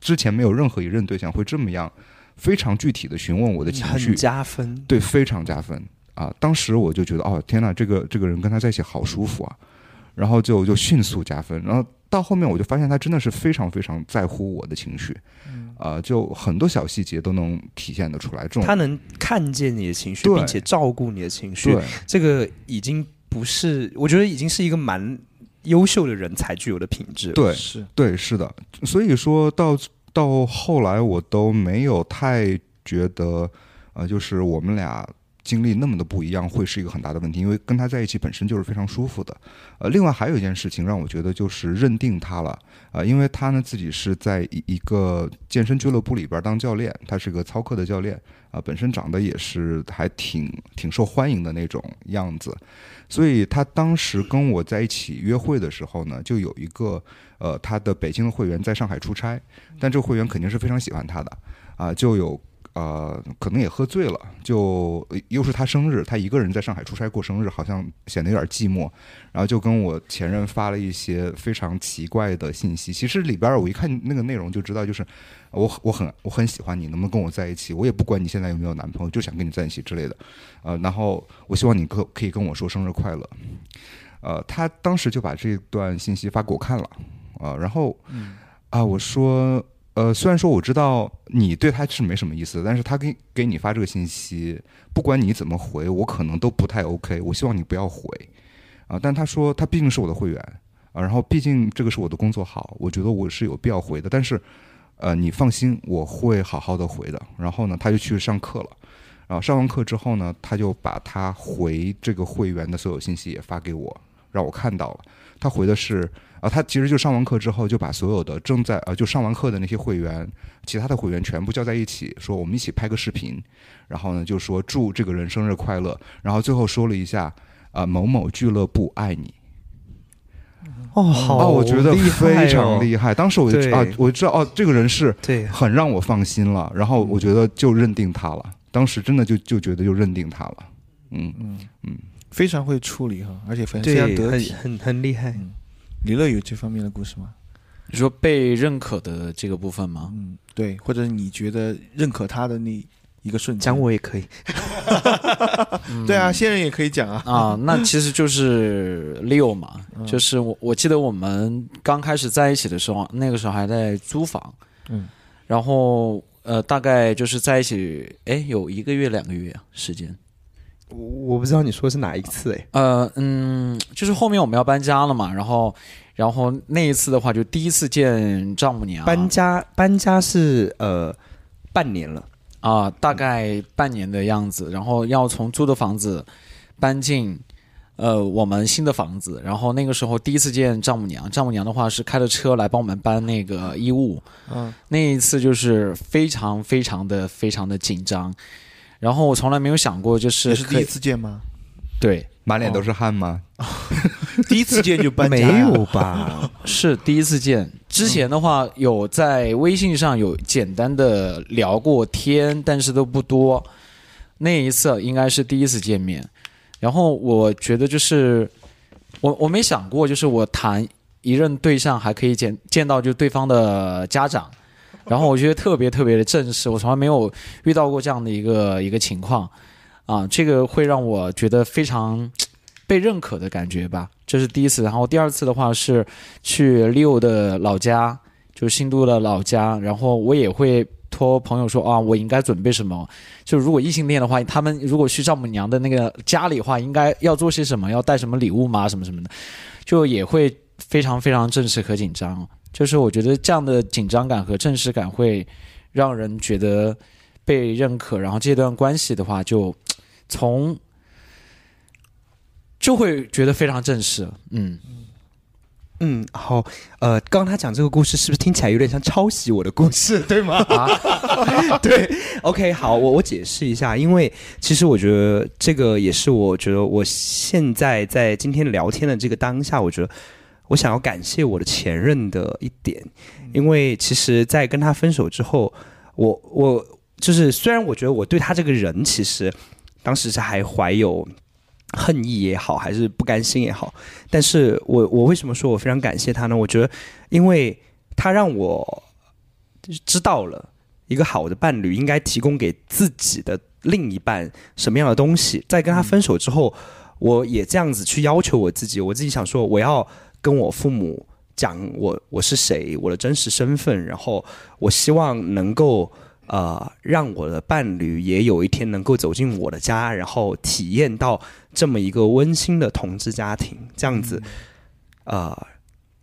之前没有任何一任对象会这么样非常具体的询问我的情绪，加分。对，非常加分。啊！当时我就觉得，哦，天呐，这个这个人跟他在一起好舒服啊，然后就就迅速加分，然后到后面我就发现他真的是非常非常在乎我的情绪，啊，就很多小细节都能体现得出来。这种他能看见你的情绪，并且照顾你的情绪，这个已经不是，我觉得已经是一个蛮优秀的人才具有的品质。，对是对是的，所以说到到后来我都没有太觉得，呃，就是我们俩。经历那么的不一样，会是一个很大的问题，因为跟他在一起本身就是非常舒服的。呃，另外还有一件事情让我觉得就是认定他了，啊，因为他呢自己是在一一个健身俱乐部里边当教练，他是个操课的教练啊，本身长得也是还挺挺受欢迎的那种样子，所以他当时跟我在一起约会的时候呢，就有一个呃他的北京的会员在上海出差，但这个会员肯定是非常喜欢他的啊，就有。呃，可能也喝醉了，就呃又是他生日，他一个人在上海出差过生日，好像显得有点寂寞，然后就跟我前任发了一些非常奇怪的信息。其实里边儿我一看那个内容就知道，就是我我很我很喜欢你，能不能跟我在一起？我也不管你现在有没有男朋友，就想跟你在一起之类的。呃，然后我希望你可可以跟我说生日快乐。呃，他当时就把这段信息发给我看了，啊、然后啊、我说。呃，虽然说我知道你对他是没什么意思，但是他给给你发这个信息，不管你怎么回，我可能都不太 OK。我希望你不要回啊、但他说他毕竟是我的会员啊，然后毕竟这个是我的工作号，我觉得我是有必要回的。但是呃，你放心，我会好好的回的。然后呢，他就去上课了。然后上完课之后呢，他就把他回这个会员的所有信息也发给我，让我看到了。他回的是啊，他其实就上完课之后就把所有的正在呃就上完课的那些会员，其他的会员全部叫在一起，说我们一起拍个视频，然后呢就说祝这个人生日快乐，然后最后说了一下啊、某某俱乐部爱你哦，好、啊，我觉得非常哦厉害。当时我就对啊，我知道哦，这个人是对，很让我放心了，然后我觉得就认定他了，当时真的就就觉得就认定他了，嗯嗯嗯非常会处理哈，而且非常得体。很很很厉害。李乐有这方面的故事吗？你说被认可的这个部分吗？嗯，对，或者你觉得认可他的那一个瞬间，讲我也可以，对啊，现任也可以讲啊。啊，那其实就是 Leo 嘛，嗯。就是我我记得我们刚开始在一起的时候，那个时候还在租房，嗯，然后呃，大概就是在一起，哎，有一个月两个月啊时间，我我不知道你说的是哪一次哎。呃嗯，就是后面我们要搬家了嘛，然后然后那一次的话，就第一次见丈母娘，搬家搬家是呃半年了，啊、大概半年的样子，然后要从租的房子搬进呃我们新的房子，然后那个时候第一次见丈母娘，丈母娘的话是开着车来帮我们搬那个衣物，嗯，那一次就是非常非常的非常的紧张，然后我从来没有想过就是是第一次见吗？对满脸都是汗吗？第一次见就搬家没有吧？是第一次见，之前的话有在微信上有简单的聊过天，但是都不多。那一次应该是第一次见面，然后我觉得就是我我没想过，就是我谈一任对象还可以见见到就对方的家长，然后我觉得特别特别的正式，我从来没有遇到过这样的一个一个情况，啊，这个会让我觉得非常被认可的感觉吧，这是第一次。然后第二次的话是去 Leo 的老家，就是新都的老家，然后我也会托朋友说啊，我应该准备什么。就如果异性恋的话，他们如果去丈母娘的那个家里的话，应该要做些什么，要带什么礼物吗？什么什么的，就也会非常非常正式和紧张。就是我觉得这样的紧张感和正式感会让人觉得被认可，然后这段关系的话就从就会觉得非常正式。嗯，嗯，好，呃，刚刚他讲这个故事，是不是听起来有点像抄袭我的故事，对吗？啊，对，OK，好，我我解释一下，因为其实我觉得这个也是我觉得我现在在今天聊天的这个当下，我觉得我想要感谢我的前任的一点，因为其实，在跟他分手之后，我我就是虽然我觉得我对他这个人，其实当时是还怀有恨意也好，还是不甘心也好，但是我我为什么说我非常感谢他呢？我觉得，因为他让我知道了一个好的伴侣应该提供给自己的另一半什么样的东西。在跟他分手之后，我也这样子去要求我自己。我自己想说，我要跟我父母讲我我是谁，我的真实身份，然后我希望能够。呃，让我的伴侣也有一天能够走进我的家，然后体验到这么一个温馨的同志家庭，这样子，呃，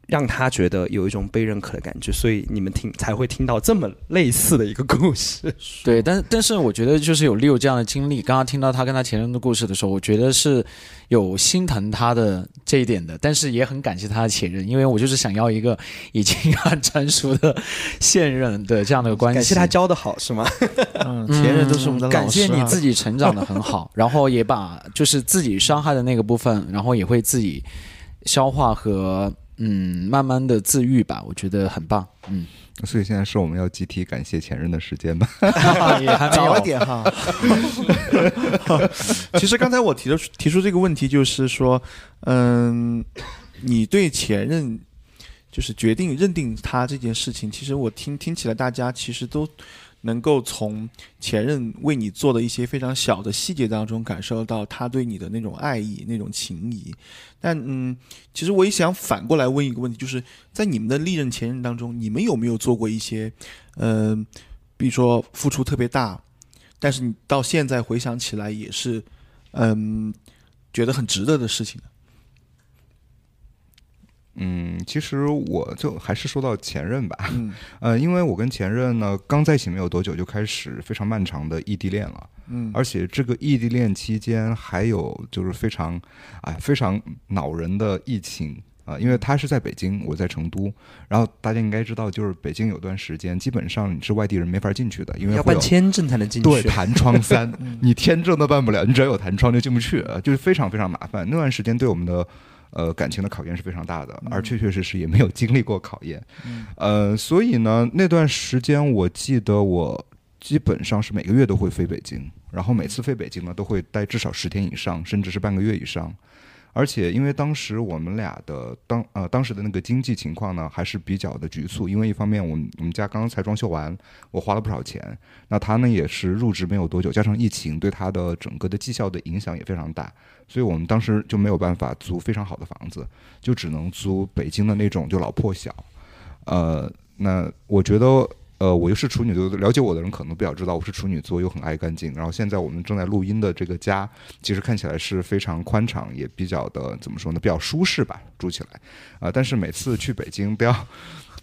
让他觉得有一种被认可的感觉，所以你们听才会听到这么类似的一个故事。对，但但是我觉得就是有 Leo 这样的经历，刚刚听到他跟他前任的故事的时候，我觉得是有心疼他的这一点的，但是也很感谢他的前任，因为我就是想要一个已经很成熟的现任的这样的关系。感谢他教的好是吗？嗯，前任都是我们的老师、啊感谢你自己成长的很好，然后也把就是自己伤害的那个部分，然后也会自己消化和嗯慢慢的自愈吧，我觉得很棒。嗯，所以现在是我们要集体感谢前任的时间吧？也还有早一点哈。其实刚才我提的提出这个问题，就是说，嗯，你对前任就是决定认定他这件事情，其实我听听起来，大家其实都能够从前任为你做的一些非常小的细节当中感受到他对你的那种爱意、那种情谊。但嗯，其实我也想反过来问一个问题，就是在你们的历任前任当中，你们有没有做过一些，嗯、比如说付出特别大，但是你到现在回想起来也是，嗯，觉得很值得的事情呢？嗯，其实我就还是说到前任吧，嗯 呃，因为我跟前任呢刚在一起没有多久，就开始非常漫长的异地恋了。嗯而且这个异地恋期间还有就是非常，哎，非常恼人的疫情啊、因为他是在北京，我在成都，然后大家应该知道，就是北京有段时间基本上你是外地人没法进去的，因为要办签证才能进去对。弹窗三 嗯，你签证都办不了，你只要有弹窗就进不去，呃就是非常非常麻烦。那段时间对我们的呃感情的考验是非常大的，而确确实实也没有经历过考验。呃，所以呢，那段时间我记得我基本上是每个月都会飞北京，然后每次飞北京呢都会待至少十天以上，甚至是半个月以上。而且因为当时我们俩的当呃当时的那个经济情况呢还是比较的局促，因为一方面我们我们家刚刚才装修完，我花了不少钱，那他呢也是入职没有多久，加上疫情对他的整个的绩效的影响也非常大，所以我们当时就没有办法租非常好的房子，就只能租北京的那种就老破小。呃，那我觉得。呃，我又是处女座，了解我的人可能比较知道我是处女座，又很爱干净。然后现在我们正在录音的这个家，其实看起来是非常宽敞，也比较的怎么说呢，比较舒适吧，住起来。啊、但是每次去北京都要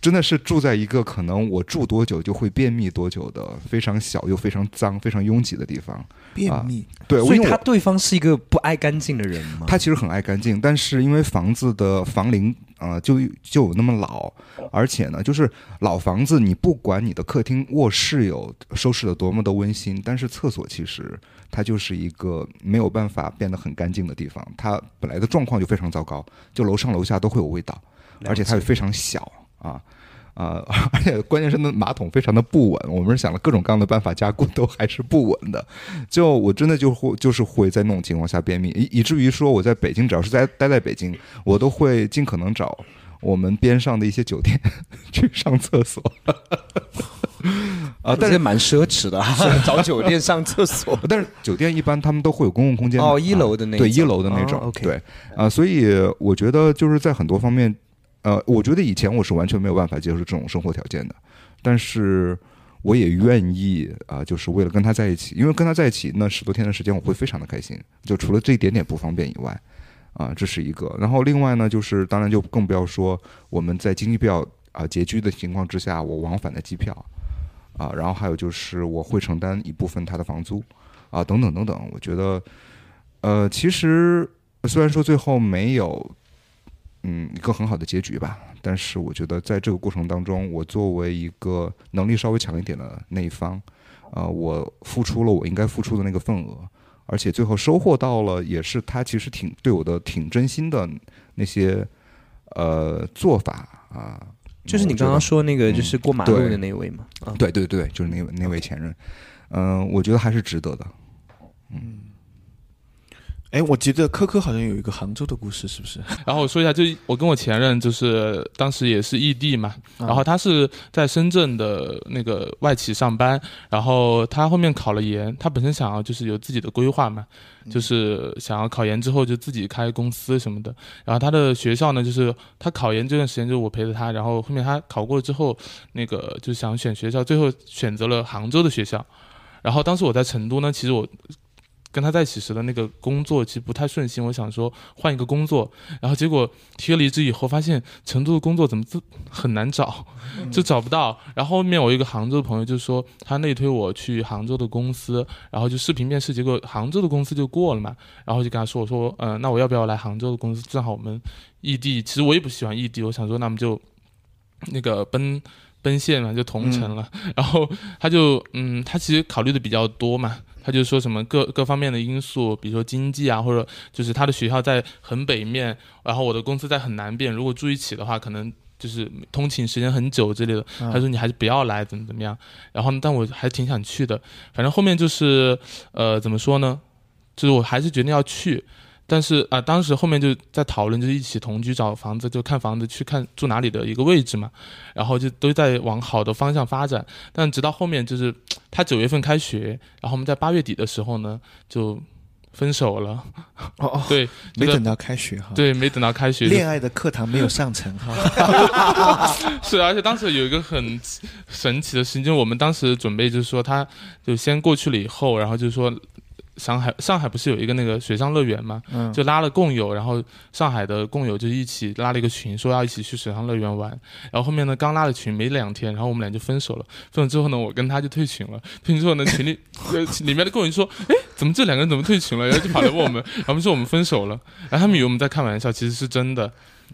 真的是住在一个可能我住多久就会便秘多久的非常小又非常脏、非常拥挤的地方。便秘，对，所以他对方是一个不爱干净的人吗？他其实很爱干净，但是因为房子的房龄呃就就有那么老，而且呢，就是老房子，你不管你的客厅、卧室有收拾的多么的温馨，但是厕所其实它就是一个没有办法变得很干净的地方，它本来的状况就非常糟糕，就楼上楼下都会有味道，而且它也非常小啊。啊、而且关键是那马桶非常的不稳，我们是想了各种各样的办法加固，都还是不稳的。就我真的就会就是会在那种情况下便秘，以以至于说我在北京，只要是在待在北京，我都会尽可能找我们边上的一些酒店去上厕所。啊，但是蛮奢侈的啊，找酒店上厕所。但是酒店一般他们都会有公共空间哦一楼的那对一楼的那种，哦，OK 对啊、所以我觉得就是在很多方面，呃，我觉得以前我是完全没有办法接受这种生活条件的，但是我也愿意啊、就是为了跟他在一起，因为跟他在一起那十多天的时间，我会非常的开心，就除了这一点点不方便以外。啊，这是一个。然后另外呢，就是当然就更不要说我们在经济比较啊拮据的情况之下，我往返的机票啊，然后还有就是我会承担一部分他的房租啊，等等等等。我觉得，呃，其实虽然说最后没有嗯一个很好的结局吧，但是我觉得在这个过程当中，我作为一个能力稍微强一点的那一方，啊，我付出了我应该付出的那个份额。而且最后收获到了，也是他其实挺对我的挺真心的那些呃做法啊，就是你刚刚说那个，嗯就是过马路的那位嘛。啊，对对对，就是那位那位前任，嗯、我觉得还是值得的。哎，我记得科科好像有一个杭州的故事，是不是？然后我说一下，就我跟我前任就是当时也是异地嘛，啊然后他是在深圳的那个外企上班，然后他后面考了研，他本身想要就是有自己的规划嘛，就是想要考研之后就自己开公司什么的。然后他的学校呢，就是他考研这段时间就是我陪着他，然后后面他考过之后，那个就想选学校，最后选择了杭州的学校。然后当时我在成都呢，其实我跟他在一起时的那个工作其实不太顺心，我想说换一个工作，然后结果提了离职以后，发现成都的工作怎么这很难找，就找不到。然后后面我一个杭州的朋友就说他内推我去杭州的公司，然后就视频面试，结果杭州的公司就过了嘛，然后就跟他说我说嗯、呃那我要不要来杭州的公司？正好我们异地，其实我也不喜欢异地，我想说那我们就那个奔。奔现嘛，就同城了。然后他就，嗯，他其实考虑的比较多嘛，他就说什么各各方面的因素，比如说经济啊，或者就是他的学校在很北面，然后我的公司在很南边，如果住一起的话，可能就是通勤时间很久之类的。啊他说你还是不要来，怎么怎么样。然后，但我还挺想去的。反正后面就是，呃，怎么说呢？就是我还是决定要去。但是啊、当时后面就在讨论，就是一起同居找房子，就看房子去看住哪里的一个位置嘛，然后就都在往好的方向发展。但直到后面就是他九月份开学，然后我们在八月底的时候呢就分手了。哦哦，对，没等到开学哈。，对，没等到开学恋爱的课堂没有上成哈。是，而且当时有一个很神奇的事情，就是我们当时准备就是说，他就先过去了以后，然后就是说。上海上海不是有一个那个水上乐园吗？嗯，就拉了共友，然后上海的共友就一起拉了一个群，说要一起去水上乐园玩。然后后面呢，刚拉了群没两天，然后我们俩就分手了。分手之后呢，我跟他就退群了。退群之后呢，群里呃里面的共友就说：“哎，怎么这两个人怎么退群了？”然后就跑来问我们，然后我们说我们分手了。然后他们以为我们在开玩笑，其实是真的。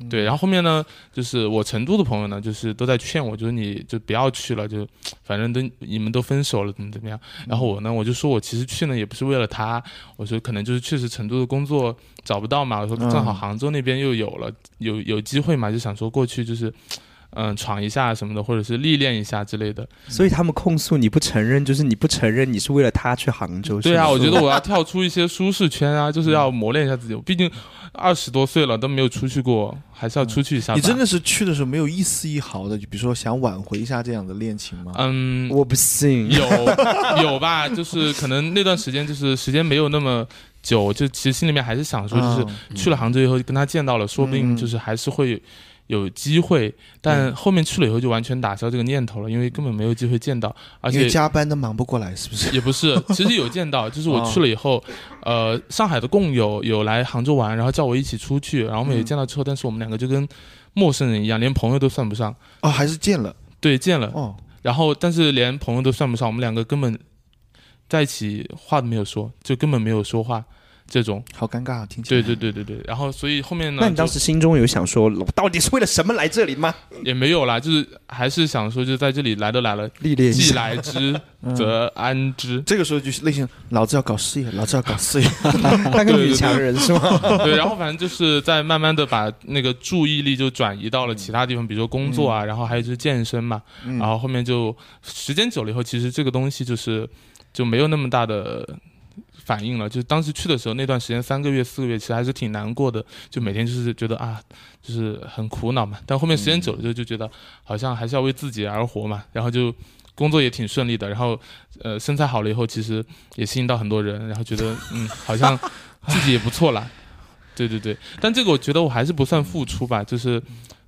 对，然后后面呢，就是我成都的朋友呢，就是都在劝我，就是你就不要去了，就 反正都你们都分手了，怎么怎么样。然后我呢，我就说我其实去呢也不是为了他，我说可能就是确实成都的工作找不到嘛，我说正好嗯杭州那边又有了，有有机会嘛，就想说过去就是。嗯，闯一下什么的，或者是历练一下之类的。所以他们控诉你不承认，就是你不承认你是为了他去杭州。对啊，我觉得我要跳出一些舒适圈啊，就是要磨练一下自己。毕竟二十多岁了都没有出去过，还是要出去一下吧。你真的是去的时候没有一丝一毫的，就比如说想挽回一下这样的恋情吗？嗯，我不信。有有吧，就是可能那段时间就是时间没有那么久，就其实心里面还是想说，就是啊去了杭州以后跟他见到了，说不定嗯就是还是会有机会。但后面去了以后就完全打消这个念头了，因为根本没有机会见到，而且加班都忙不过来，是不是？也不是，其实有见到，就是我去了以后，呃，上海的共友有来杭州玩，然后叫我一起出去，然后我们也嗯见到之后，但是我们两个就跟陌生人一样，连朋友都算不上。哦，还是见了对，见了，哦，然后但是连朋友都算不上，我们两个根本在一起话都没有说，就根本没有说话，这种。好尴尬啊，听起来。对对对对对，然后所以后面呢，那你当时心中有想说，我到底是为了什么来这里吗？也没有啦，就是还是想说，就在这里来都来了，历练既来之嗯 则安之。这个时候就是内心，老子要搞事业，老子要搞事业。当个女强人是吗？对，然后反正就是在慢慢的把那个注意力就转移到了其他地方，比如说工作啊，然后还有就是健身嘛，嗯然后后面就时间久了以后，其实这个东西就是就没有那么大的。反应了。就是当时去的时候那段时间三个月四个月，其实还是挺难过的，就每天就是觉得啊，就是很苦恼嘛。但后面时间久了之后，就觉得好像还是要为自己而活嘛，然后就。工作也挺顺利的，然后，呃，身材好了以后，其实也吸引到很多人，然后觉得，嗯，好像自己也不错啦。对对对，但这个我觉得我还是不算付出吧，就是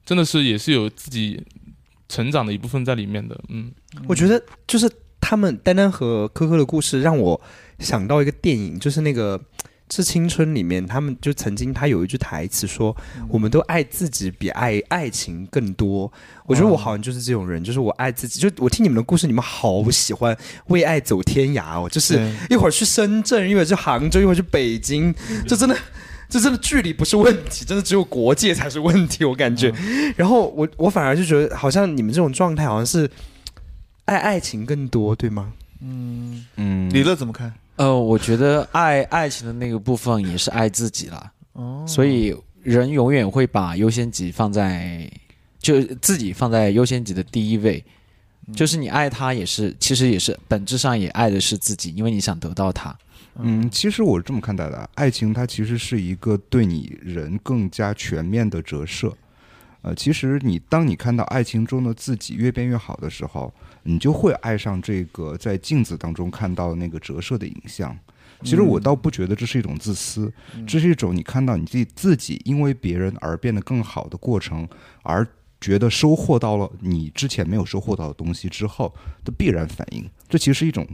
真的是也是有自己成长的一部分在里面的，嗯。我觉得就是他们丹丹和科科的故事让我想到一个电影，就是那个。致青春里面，他们就曾经他有一句台词说：“我们都爱自己比爱爱情更多。”我觉得我好像就是这种人，就是我爱自己。就我听你们的故事，你们好喜欢为爱走天涯哦，就是一会儿去深圳，一会儿去杭州，一会儿去北京，这真的，这真的距离不是问题，真的只有国界才是问题，我感觉。然后我我反而就觉得，好像你们这种状态好像是爱爱情更多，对吗？嗯嗯，李乐怎么看？呃，我觉得爱爱情的那个部分也是爱自己了，哦，所以人永远会把优先级放在，就自己放在优先级的第一位，就是你爱他也是，其实也是本质上也爱的是自己，因为你想得到他。嗯，其实我是这么看待的，爱情它其实是一个对你人更加全面的折射。呃，其实你当你看到爱情中的自己越变越好的时候。你就会爱上这个在镜子当中看到那个折射的影像。其实我倒不觉得这是一种自私，这是一种你看到你自己自己因为别人而变得更好的过程，而觉得收获到了你之前没有收获到的东西之后的必然反应。这其实是一种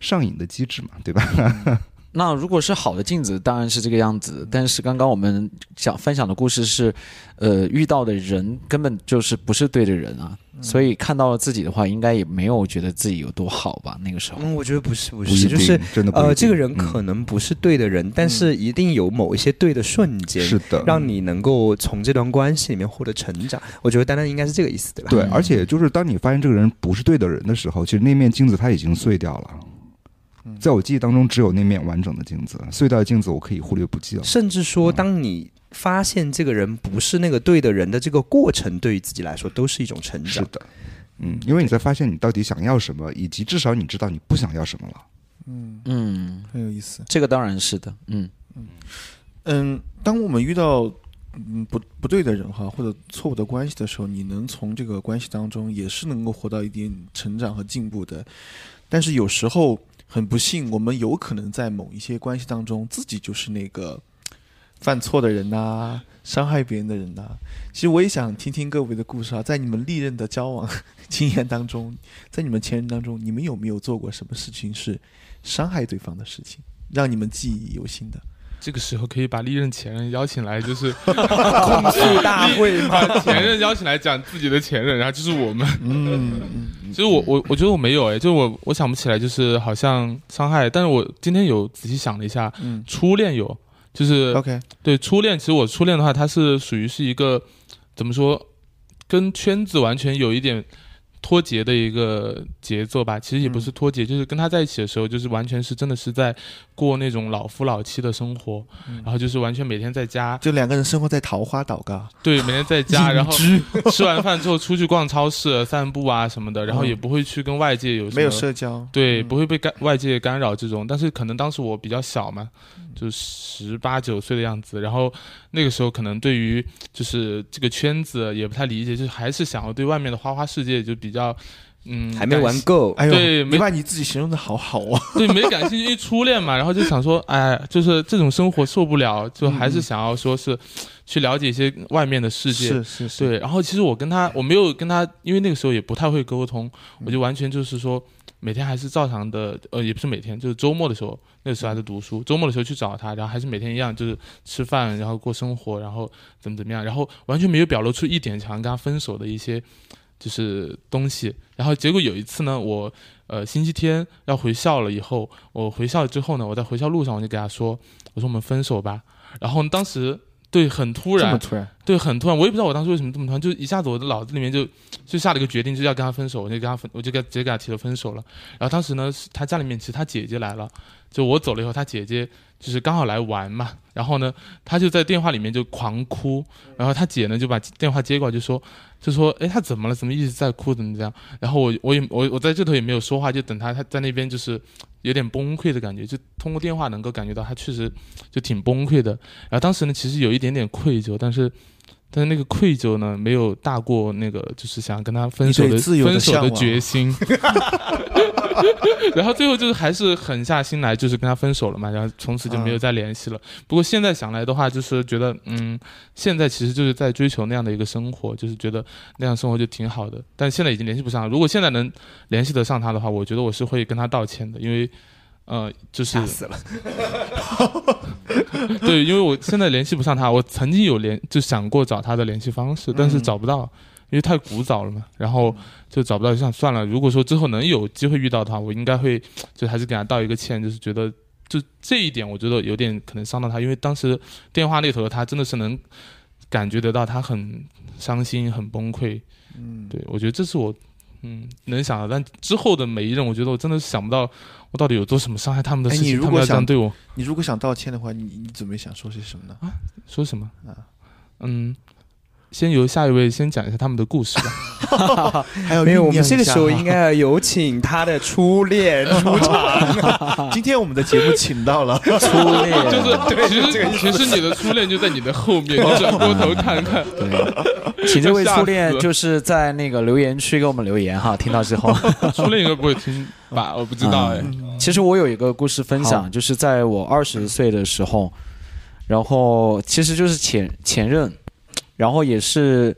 上瘾的机制嘛，对吧？那如果是好的镜子，当然是这个样子。但是刚刚我们讲分享的故事是，呃，遇到的人根本就是不是对的人啊。所以看到了自己的话，应该也没有觉得自己有多好吧？那个时候，嗯，我觉得不是，不是，就是真的呃，这个人可能不是对的人，但是一定有某一些对的瞬间，是的，让你能够从这段关系里面获得成长。我觉得丹丹应该是这个意思，对吧？对，而且就是当你发现这个人不是对的人的时候，其实那面镜子它已经碎掉了。在我记忆当中，只有那面完整的镜子，碎掉的镜子我可以忽略不计了。甚至说，当你发现这个人不是那个对的人的这个过程，对于自己来说都是一种成长。是的，嗯，因为你在发现你到底想要什么，以及至少你知道你不想要什么了。嗯嗯，很有意思。这个当然是的。嗯嗯嗯，当我们遇到嗯不不对的人哈，或者错误的关系的时候，你能从这个关系当中也是能够活到一点成长和进步的。但是有时候。很不幸，我们有可能在某一些关系当中，自己就是那个犯错的人呐，伤害别人的人呐。其实我也想听听各位的故事啊，在你们历任的交往 经验当中，在你们前任当中，你们有没有做过什么事情是伤害对方的事情，让你们记忆犹新的？这个时候可以把历任前任邀请来，就是 控诉大会把前任邀请来讲自己的前任，然后就是我们。嗯，其实我我我觉得我没有哎，就是我我想不起来，就是好像伤害。但是我今天有仔细想了一下，嗯，初恋有，就是 OK，对初恋，其实我初恋的话，它是属于是一个怎么说，跟圈子完全有一点。脱节的一个节奏吧，其实也不是脱节，就是跟他在一起的时候，就是完全是真的是在过那种老夫老妻的生活，然后就是完全每天在家，就两个人生活在桃花岛嘎。对，每天在家，然后 吃完饭之后出去逛超市、散步啊什么的，然后也不会去跟外界有没有社交，对，不会被干外界干扰这种。但是可能当时我比较小嘛，就十八九岁的样子，然后那个时候可能对于就是这个圈子也不太理解，就是还是想要对外面的花花世界就比。比较，嗯，还没玩够，哎呦，对，没把你自己形容的好好啊，对，没感兴趣，因为初恋嘛，然后就想说，哎，就是这种生活受不了，就还是想要说是去了解一些外面的世界，是是是，对。然后其实我跟他，我没有跟他，因为那个时候也不太会沟通，我就完全就是说，每天还是照常的，呃，也不是每天，就是周末的时候，那个时候还在读书，周末的时候去找他，然后还是每天一样，就是吃饭，然后过生活，然后怎么怎么样，然后完全没有表露出一点想跟他分手的一些。就是东西，然后结果有一次呢，我呃星期天要回校了，以后我回校之后呢，我在回校路上我就给他说，我说我们分手吧。然后当时对很突然，突然，对很突然，我也不知道我当时为什么这么突然，就一下子我的脑子里面就就下了一个决定，就要跟他分手，我就跟他分，我就跟直接给他提了分手了。然后当时呢，他家里面其实他姐姐来了，就我走了以后，他姐姐就是刚好来玩嘛，然后呢，他就在电话里面就狂哭，然后他姐呢就把电话接过来就说。就说，哎，他怎么了？怎么一直在哭？怎么这样？然后我，我也，我，我在这头也没有说话，就等他，他在那边就是有点崩溃的感觉，就通过电话能够感觉到他确实就挺崩溃的。然后当时呢，其实有一点点愧疚，但是但是那个愧疚呢，没有大过那个就是想跟他分手的自由的分手的决心。然后最后就是还是狠下心来，就是跟他分手了嘛，然后从此就没有再联系了。不过现在想来的话，就是觉得，嗯，现在其实就是在追求那样的一个生活，就是觉得那样生活就挺好的。但现在已经联系不上了。如果现在能联系得上他的话，我觉得我是会跟他道歉的，因为，呃，就是吓死了。对，因为我现在联系不上他，我曾经有联就想过找他的联系方式，但是找不到，因为太古早了嘛，然后就找不到，就想算了。如果说之后能有机会遇到他，我应该会就还是给他道一个歉，就是觉得就这一点，我觉得有点可能伤到他，因为当时电话那头的他真的是能感觉得到他很伤心、很崩溃。嗯，对我觉得这是我嗯能想到，但之后的每一任，我觉得我真的是想不到我到底有做什么伤害他们的哎事情，他们你如果想要这样对我。你如果想道歉的话，你你准备想说些什么呢？说什么啊？嗯，先由下一位先讲一下他们的故事吧。还有没有，我们这个时候应该要有请他的初恋出场。今天我们的节目请到了初恋就是，其实其实你的初恋就在你的后面，你转过头看看。对，请这位初恋就是在那个留言区给我们留言哈，听到之后。初恋应该不会听吧？我不知道哎。其实我有一个故事分享，就是在我二十岁的时候，然后其实就是前前任，然后也是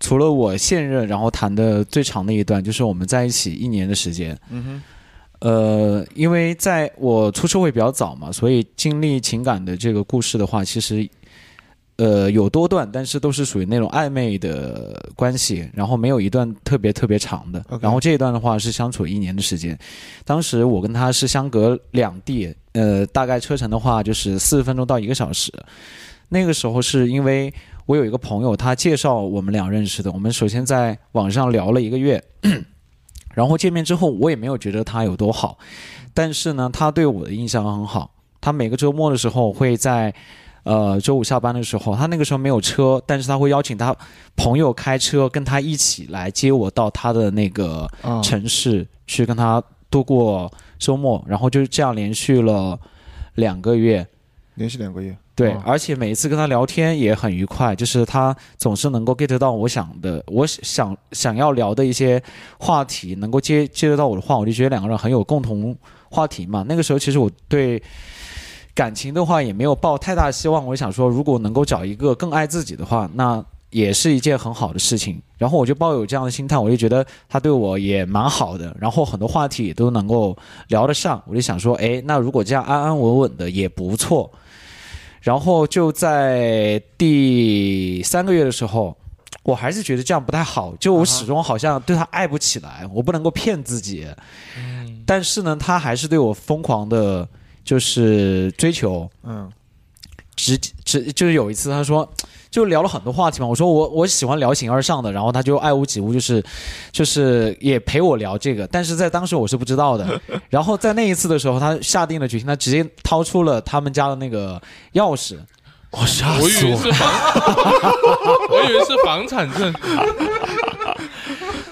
除了我现任，然后谈的最长的一段，就是我们在一起一年的时间。嗯哼，呃，因为在我出社会比较早嘛，所以经历情感的这个故事的话，其实呃有多段，但是都是属于那种暧昧的关系，然后没有一段特别特别长的。然后这一段的话是相处一年的时间，当时我跟他是相隔两地，呃，大概车程的话就是四十分钟到一个小时。那个时候是因为我有一个朋友，他介绍我们俩认识的。我们首先在网上聊了一个月，然后见面之后，我也没有觉得他有多好，但是呢，他对我的印象很好。他每个周末的时候会在，呃，周五下班的时候，他那个时候没有车，但是他会邀请他朋友开车跟他一起来接我到他的那个啊，城市去跟他度过周末，然后就是这样连续了两个月。连续两个月，对，哦而且每一次跟他聊天也很愉快，就是他总是能够 get 到我想的，我想想要聊的一些话题，能够接接得到我的话，我就觉得两个人很有共同话题嘛。那个时候其实我对感情的话也没有抱太大希望，我想说如果能够找一个更爱自己的话，那也是一件很好的事情。然后我就抱有这样的心态，我就觉得他对我也蛮好的，然后很多话题也都能够聊得上，我就想说，哎，那如果这样安安稳稳的也不错。然后就在第三个月的时候，我还是觉得这样不太好，就我始终好像对他爱不起来，我不能够骗自己。嗯，但是呢，他还是对我疯狂的，就是追求。嗯，直直就是有一次他说，就聊了很多话题嘛。我说我我喜欢聊形而上的，然后他就爱屋及乌，就是就是也陪我聊这个。但是在当时我是不知道的。然后在那一次的时候，他下定了决心，他直接掏出了他们家的那个钥匙。我吓我以死我为是房，我以为是房产证。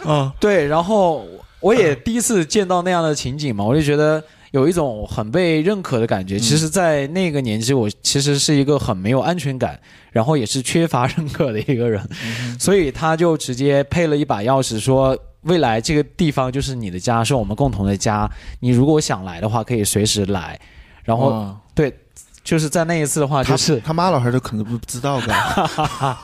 嗯！对，然后我也第一次见到那样的情景嘛，我就觉得有一种很被认可的感觉。其实，在那个年纪，我其实是一个很没有安全感，然后也是缺乏认可的一个人，所以他就直接配了一把钥匙，说未来这个地方就是你的家，是我们共同的家。你如果想来的话，可以随时来。然后，哇对，就是在那一次的话，就是他妈老汉儿都可能不知道的，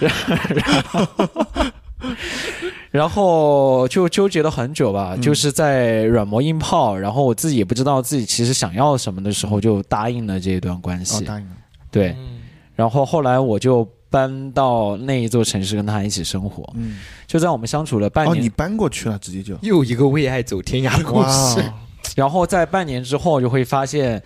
然后就纠结了很久吧，就是在软磨硬泡，然后我自己也不知道自己其实想要什么的时候，就答应了这一段关哦，系。答应了，对，嗯。然后后来我就搬到那一座城市跟他一起生活，嗯，就在我们相处了半年。哦，年，你搬过去了，直接就，又一个为爱走天涯的故事。哦，然后在半年之后就会发现，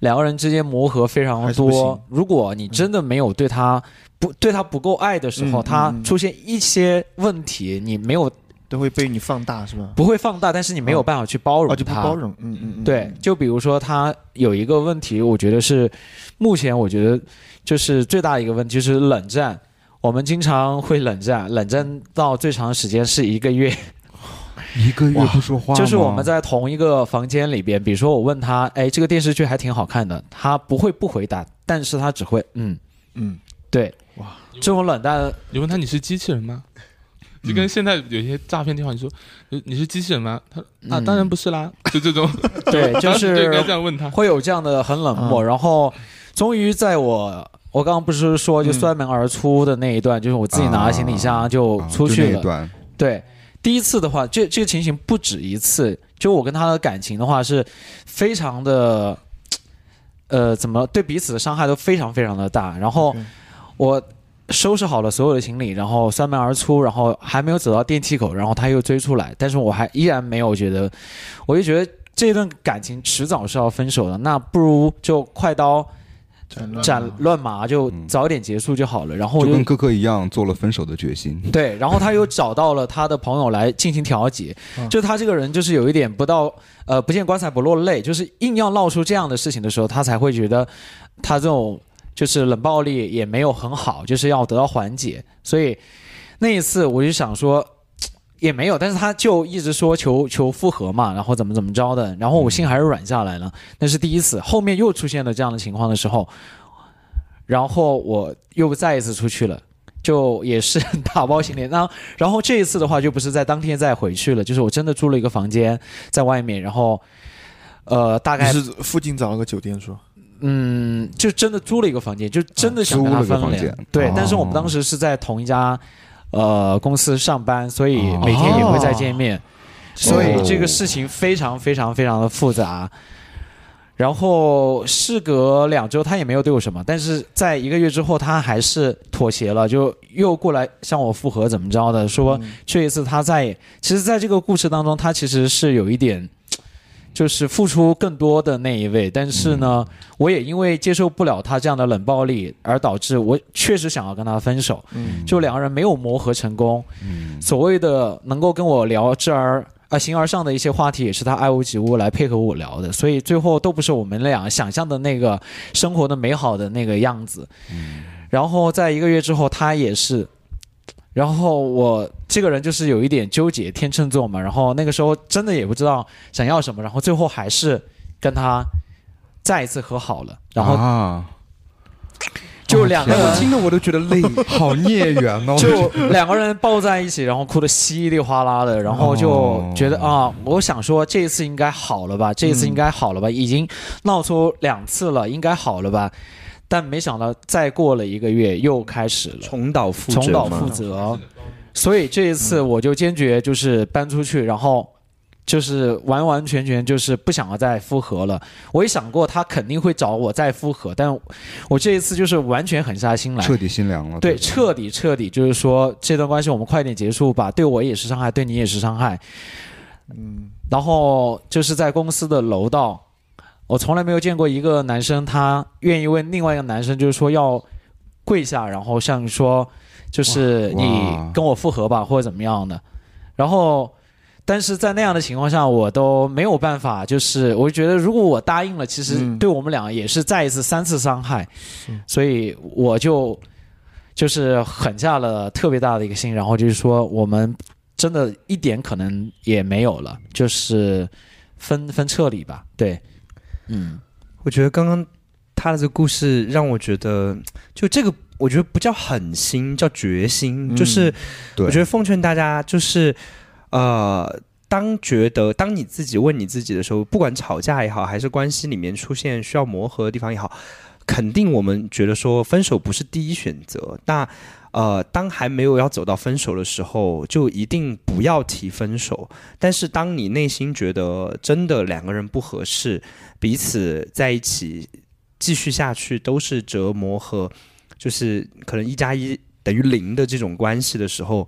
两个人之间磨合非常多。如果你真的没有对他不对他不够爱的时候，他出现一些问题，你没有都会被你放大是吗？不会放大，但是你没有办法去包容哦，就不他。包容，嗯嗯嗯，对，就比如说他有一个问题，我觉得是目前我觉得就是最大的一个问题，就是冷战。我们经常会冷战，冷战到最长时间是一个月。一个月不说话，就是我们在同一个房间里边，比如说我问他，哎，这个电视剧还挺好看的，他不会不回答，但是他只会嗯，嗯，对，哇，这种冷淡，你问他你是机器人吗？就跟现在有些诈骗电话，你说你你是机器人吗？他啊，嗯当然不是啦，就这种，对，就是这样问他。会有这样的很冷漠，然后终于在我。我刚刚不是说就摔门而出的那一段，就是我自己拿着行李箱就出去了。那一段，对，第一次的话，这这个情形不止一次。就我跟他的感情的话，是非常的，呃，怎么对彼此的伤害都非常非常的大。然后我收拾好了所有的行李，然后摔门而出，然后还没有走到电梯口，然后他又追出来，但是我还依然没有觉得，我就觉得这段感情迟早是要分手的，那不如就快刀斩乱斩麻乱麻，就嗯早点结束就好了。然后就就跟哥哥一样做了分手的决心。对，然后他又找到了他的朋友来进行调解，嗯就他这个人就是有一点不到呃不见棺材不落泪，就是硬要闹出这样的事情的时候，他才会觉得他这种就是冷暴力也没有很好，就是要得到缓解。所以那一次我就想说。也没有，但是他就一直说求求复合嘛，然后怎么怎么着的，然后我心还是软下来了。那是第一次，后面又出现了这样的情况的时候，然后我又再一次出去了，就也是 打包行李。那然后这一次的话，就不是在当天再回去了，就是我真的租了一个房间在外面，然后呃大概是附近找了个酒店说，嗯，就真的租了一个房间，就真的想跟他分租了脸。对，哦但是我们当时是在同一家呃公司上班，所以每天也会再见面，所以这个事情非常非常非常的复杂。然后事隔两周，他也没有对我什么，但是在一个月之后，他还是妥协了，就又过来向我复合，怎么着的？说这一次他在，其实在这个故事当中，他其实是有一点，就是付出更多的那一位，但是呢，我也因为接受不了他这样的冷暴力，而导致我确实想要跟他分手，嗯就两个人没有磨合成功。嗯，所谓的能够跟我聊这儿啊形而上的一些话题，也是他爱屋及乌来配合我聊的，所以最后都不是我们俩想象的那个生活的美好的那个样子。然后在一个月之后，他也是。然后我这个人就是有一点纠结，天秤座嘛。然后那个时候真的也不知道想要什么，然后最后还是跟他再一次和好了。然后啊，就两个人、我听了我都觉得累。好孽缘哦，就两个人抱在一起，然后哭得稀里哗啦的，然后就觉得啊，我想说这一次应该好了吧，这一次应该好了吧，已经闹出两次了，应该好了吧，但没想到再过了一个月又开始了，重蹈覆辙重蹈覆辙，所以这一次我就坚决就是搬出去，然后。就是完完全全就是不想要再复合了。我也想过他肯定会找我再复合，但我这一次就是完全狠下心来，彻底心凉了。对，彻底彻底，就是说这段关系我们快点结束吧，对我也是伤害，对你也是伤害。嗯，然后就是在公司的楼道，我从来没有见过一个男生他愿意为另外一个男生，就是说要跪下，然后像说就是你跟我复合吧，或者怎么样的。然后，但是在那样的情况下，我都没有办法，就是我就觉得如果我答应了，其实嗯对我们俩也是再一次、三次伤害，所以我就就是狠下了特别大的一个心，然后就是说我们真的一点可能也没有了，就是分分彻底吧。对，嗯，我觉得刚刚他的这个故事让我觉得，就这个我觉得不叫狠心，叫决心。嗯就是我觉得奉劝大家，就是呃，当觉得当你自己问你自己的时候，不管吵架也好，还是关系里面出现需要磨合的地方也好，肯定我们觉得说分手不是第一选择。那呃，当还没有要走到分手的时候，就一定不要提分手。但是当你内心觉得真的两个人不合适，彼此在一起继续下去都是折磨和就是可能一加一等于零的这种关系的时候，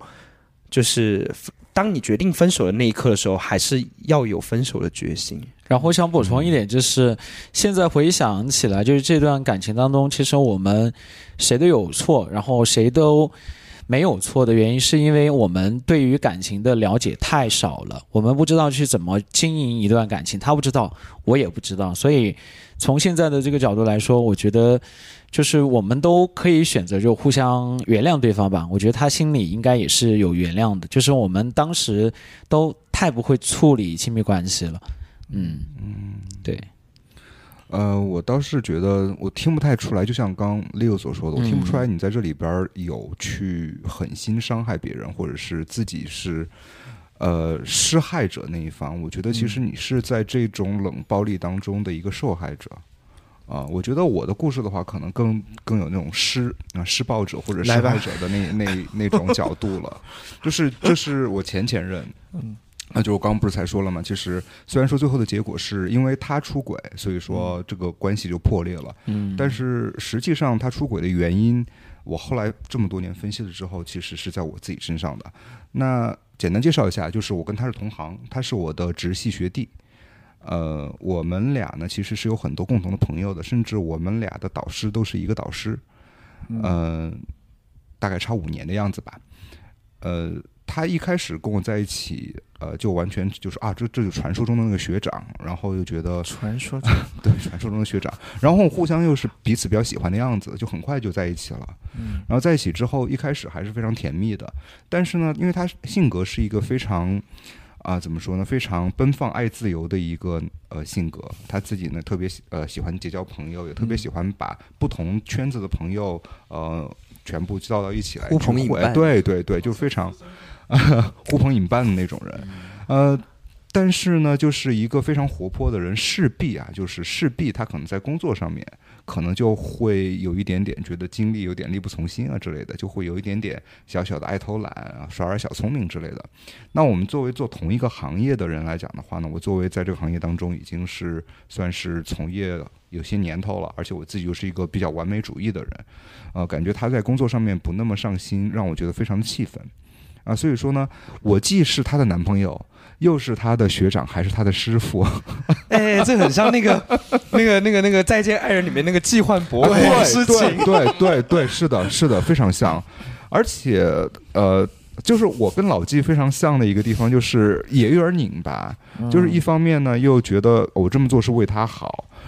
就是当你决定分手的那一刻的时候，还是要有分手的决心。然后我想补充一点，就是现在回想起来，就是这段感情当中，其实我们谁都有错，然后谁都没有错的原因，是因为我们对于感情的了解太少了，我们不知道去怎么经营一段感情，他不知道，我也不知道，所以从现在的这个角度来说，我觉得就是我们都可以选择就互相原谅对方吧。我觉得他心里应该也是有原谅的，就是我们当时都太不会处理亲密关系了。嗯嗯，对，呃，我倒是觉得我听不太出来，就像刚 Leo 所说的，我听不出来嗯你在这里边有去狠心伤害别人，或者是自己是呃施害者那一方。我觉得其实你是在这种冷暴力当中的一个受害者。啊、我觉得我的故事的话，可能更更有那种施啊施暴者或者施害者的那那 那种角度了，就是这是我前前任，嗯，那就我刚刚不是才说了嘛？其实虽然说最后的结果是因为他出轨，所以说这个关系就破裂了，嗯，但是实际上他出轨的原因，我后来这么多年分析了之后，其实是在我自己身上的。那简单介绍一下，就是我跟他是同行，他是我的直系学弟。呃，我们俩呢其实是有很多共同的朋友的，甚至我们俩的导师都是一个导师。嗯、大概差五年的样子吧。呃，他一开始跟我在一起，呃，就完全就是啊，这这就是传说中的那个学长，然后又觉得传说 对传说中的学长，然后互相又是彼此比较喜欢的样子，就很快就在一起了。嗯然后在一起之后，一开始还是非常甜蜜的，但是呢，因为他性格是一个非常啊、怎么说呢，非常奔放、爱自由的一个呃性格。他自己呢特别喜呃喜欢结交朋友，也特别喜欢把不同圈子的朋友呃全部叫到一起来呼朋聚会引伴对对对，就非常 呼朋引伴的那种人。呃，但是呢，就是一个非常活泼的人，势必啊，就是势必他可能在工作上面，可能就会有一点点觉得精力有点力不从心啊之类的，就会有一点点小小的爱偷懒啊，耍点小聪明之类的。那我们作为做同一个行业的人来讲的话呢，我作为在这个行业当中已经是算是从业有些年头了，而且我自己又是一个比较完美主义的人，呃，感觉他在工作上面不那么上心，让我觉得非常的气愤啊。所以说呢，我既是她的男朋友，又是他的学长，还是他的师傅。哎，这很像那个那个那个那个《再见爱人》里面那个季焕博对王诗对。对对对，是的，是的，非常像。而且呃，就是我跟老纪非常像的一个地方，就是也有点拧巴。就是一方面呢，又觉得我这么做是为他好；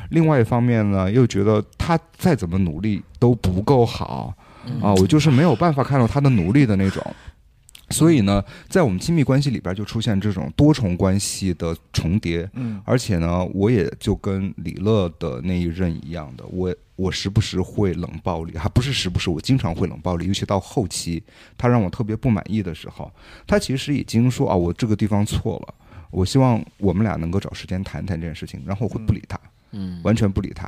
另外一方面呢，又觉得他再怎么努力都不够好啊，我就是没有办法看到他的努力的那种。所以呢，在我们亲密关系里边就出现这种多重关系的重叠，嗯。而且呢，我也就跟李乐的那一任一样的，我我时不时会冷暴力，还不是时不时，我经常会冷暴力，尤其到后期，他让我特别不满意的时候，他其实已经说啊，我这个地方错了，我希望我们俩能够找时间谈谈这件事情，然后我会不理他，嗯。完全不理他。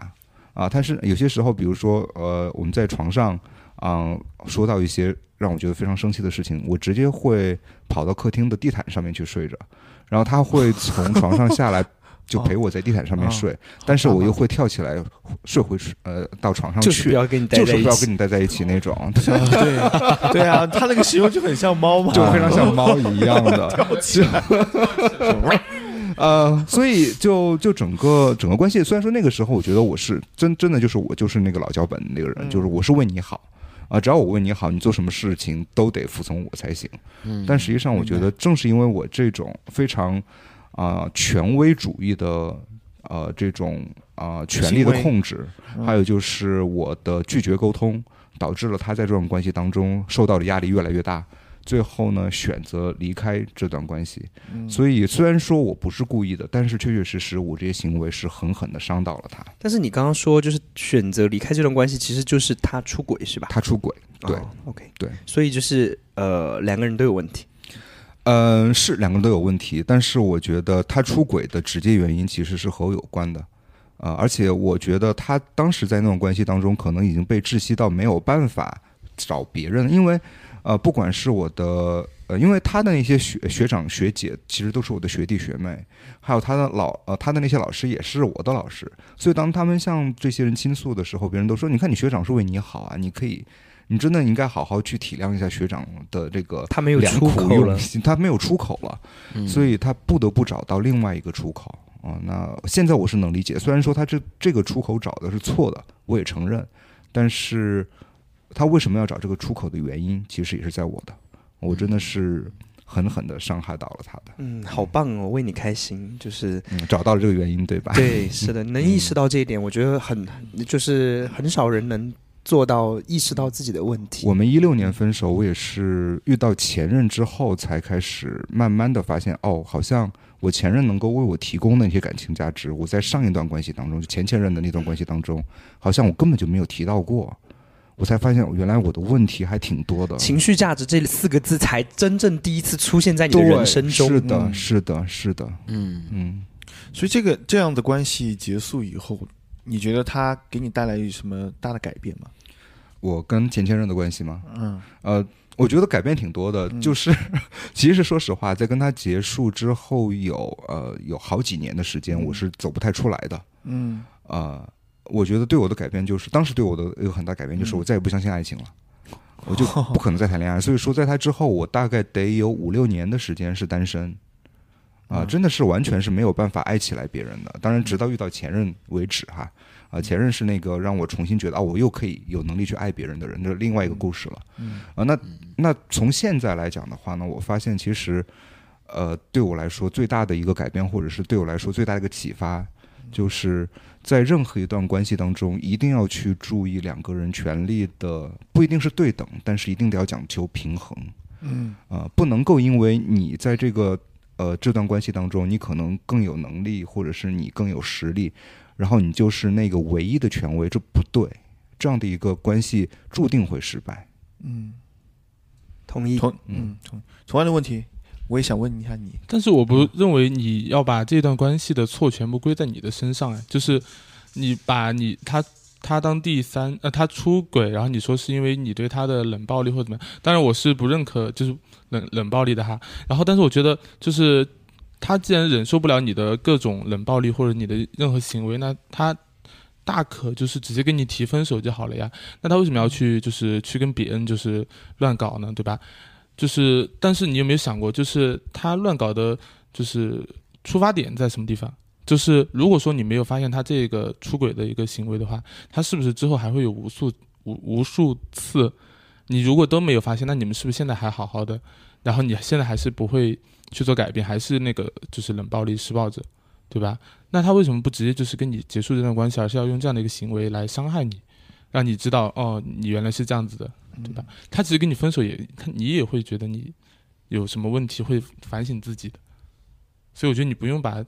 啊。但是有些时候，比如说呃，我们在床上啊、说到一些让我觉得非常生气的事情，我直接会跑到客厅的地毯上面去睡着，然后他会从床上下来。就陪我在地毯上面睡，但是我又会跳起来睡回呃到床上去，就是不要跟你待在一起。不要跟你待在一起那种，对对啊，他那个形容就很像猫嘛，就非常像猫一样的。跳起来 呃，所以就就整个整个关系，虽然说那个时候我觉得我是真真的就是我就是那个老脚本的那个人，嗯就是我是为你好啊、只要我为你好，你做什么事情都得服从我才行。嗯但实际上，我觉得正是因为我这种非常啊、权威主义的呃这种啊、权力的控制，嗯还有就是我的拒绝沟通，导致了他在这种关系当中受到的压力越来越大。最后呢，选择离开这段关系。嗯所以虽然说我不是故意的，但是确确实实我这些行为是狠狠的伤到了他。但是你刚刚说，就是选择离开这段关系，其实就是他出轨，是吧？他出轨，对，哦，OK，对，所以就是呃，两个人都有问题。嗯、是两个人都有问题，但是我觉得他出轨的直接原因其实是和我有关的，啊、而且我觉得他当时在那种关系当中，可能已经被窒息到没有办法找别人，因为呃，不管是我的呃，因为他的那些学学长学姐其实都是我的学弟学妹，还有他的老呃他的那些老师也是我的老师，所以当他们向这些人倾诉的时候，别人都说：“你看你学长是为你好啊，你可以。”你真的应该好好去体谅一下学长的这个他没有良苦出口了用，心，他没有出口了，嗯所以他不得不找到另外一个出口啊。那现在我是能理解，虽然说他这这个出口找的是错的，我也承认，但是他为什么要找这个出口的原因，其实也是在我的，我真的是狠狠的伤害到了他的，嗯，好棒哦，为你开心，就是嗯，找到了这个原因，对吧？对，是的，能意识到这一点，我觉得很就是很少人能做到意识到自己的问题。我们一六年分手，我也是遇到前任之后才开始慢慢的发现，哦，好像我前任能够为我提供的那些感情价值，我在上一段关系当中，就前前任的那段关系当中，好像我根本就没有提到过。我才发现，原来我的问题还挺多的。情绪价值这四个字才真正第一次出现在你的人生中。是的，嗯是的，是的，嗯，嗯。所以这个这样的关系结束以后，你觉得他给你带来什么大的改变吗？我跟前前任的关系吗？嗯呃，我觉得改变挺多的，嗯 就是其实说实话，在跟他结束之后有呃有好几年的时间，嗯我是走不太出来的。嗯呃，我觉得对我的改变就是，当时对我的有很大改变就是，嗯。我再也不相信爱情了。我就 不可能再谈恋爱，所以说在他之后，我大概得有五六年的时间是单身，啊、嗯。真的是完全是没有办法爱起来别人的。当然，直到遇到前任为止哈，啊、前任是那个让我重新觉得啊，我又可以有能力去爱别人的人，这是另外一个故事了。嗯。啊，那那从现在来讲的话呢，我发现其实，呃，对我来说最大的一个改变，或者是对我来说最大的一个启发，就是在任何一段关系当中，一定要去注意两个人权利的不一定是对等，但是一定得要讲求平衡。嗯呃，不能够因为你在这个呃这段关系当中，你可能更有能力，或者是你更有实力，然后你就是那个唯一的权威，这不对。这样的一个关系注定会失败。嗯，同意。同嗯同同样的问题，我也想问一下你。但是我不认为你要把这段关系的错全部归在你的身上，哎，就是你把你他他当第三，呃，他出轨，然后你说是因为你对他的冷暴力或者怎么样，当然我是不认可就是冷冷暴力的哈，然后但是我觉得就是他既然忍受不了你的各种冷暴力或者你的任何行为，那他。大可就是直接跟你提分手就好了呀，那他为什么要去就是去跟别人就是乱搞呢，对吧？就是，但是你有没有想过，就是他乱搞的，就是出发点在什么地方？就是如果说你没有发现他这个出轨的一个行为的话，他是不是之后还会有无数无无数次？你如果都没有发现，那你们是不是现在还好好的？然后你现在还是不会去做改变，还是那个就是冷暴力施暴者，对吧？那他为什么不直接就是跟你结束这段关系，而是要用这样的一个行为来伤害你，让你知道哦，你原来是这样子的，对吧？他其实跟你分手也，他你也会觉得你有什么问题，会反省自己的。所以我觉得你不用把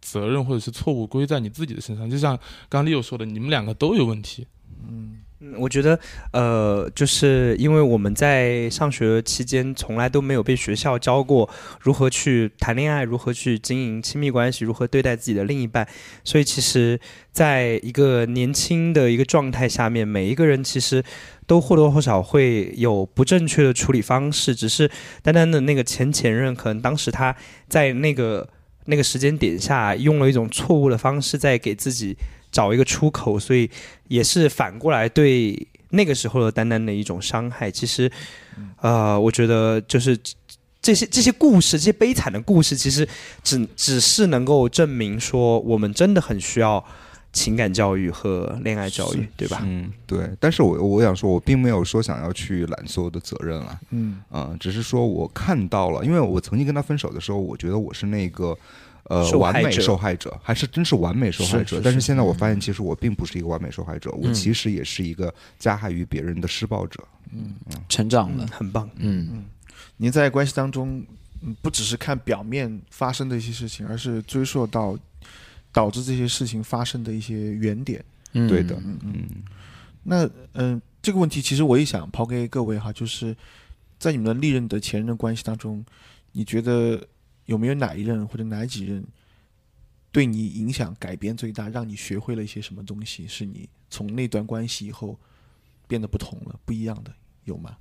责任或者是错误归在你自己的身上，就像刚刚 Leo 说的，你们两个都有问题。嗯嗯我觉得，呃，就是因为我们在上学期间从来都没有被学校教过如何去谈恋爱，如何去经营亲密关系，如何对待自己的另一半，所以其实，在一个年轻的一个状态下面，每一个人其实都或多或少会有不正确的处理方式，只是单单的那个前前任，可能当时他在那个那个时间点下用了一种错误的方式，在给自己找一个出口，所以也是反过来对那个时候的丹丹的一种伤害。其实，呃，我觉得就是这些这些故事，这些悲惨的故事，其实只只是能够证明说，我们真的很需要情感教育和恋爱教育，对吧？嗯，对。但是我我想说，我并没有说想要去揽所有的责任啊，嗯。啊、只是说我看到了，因为我曾经跟他分手的时候，我觉得我是那个。呃，完美受害者还是真是完美受害者，是是是但是现在我发现，其实我并不是一个完美受害者，我嗯其实也是一个加害于别人的施暴者。嗯。成长了。嗯，，很棒。嗯。您在关系当中，嗯，不只是看表面发生的一些事情，而是追溯到导致这些事情发生的一些原点。嗯，对的嗯嗯。嗯那嗯、这个问题其实我也想抛给各位哈，就是在你们的历任的前任的关系当中，你觉得有没有哪一任或者哪几任对你影响改变最大，让你学会了一些什么东西，是你从那段关系以后变得不同了、不一样的，有吗？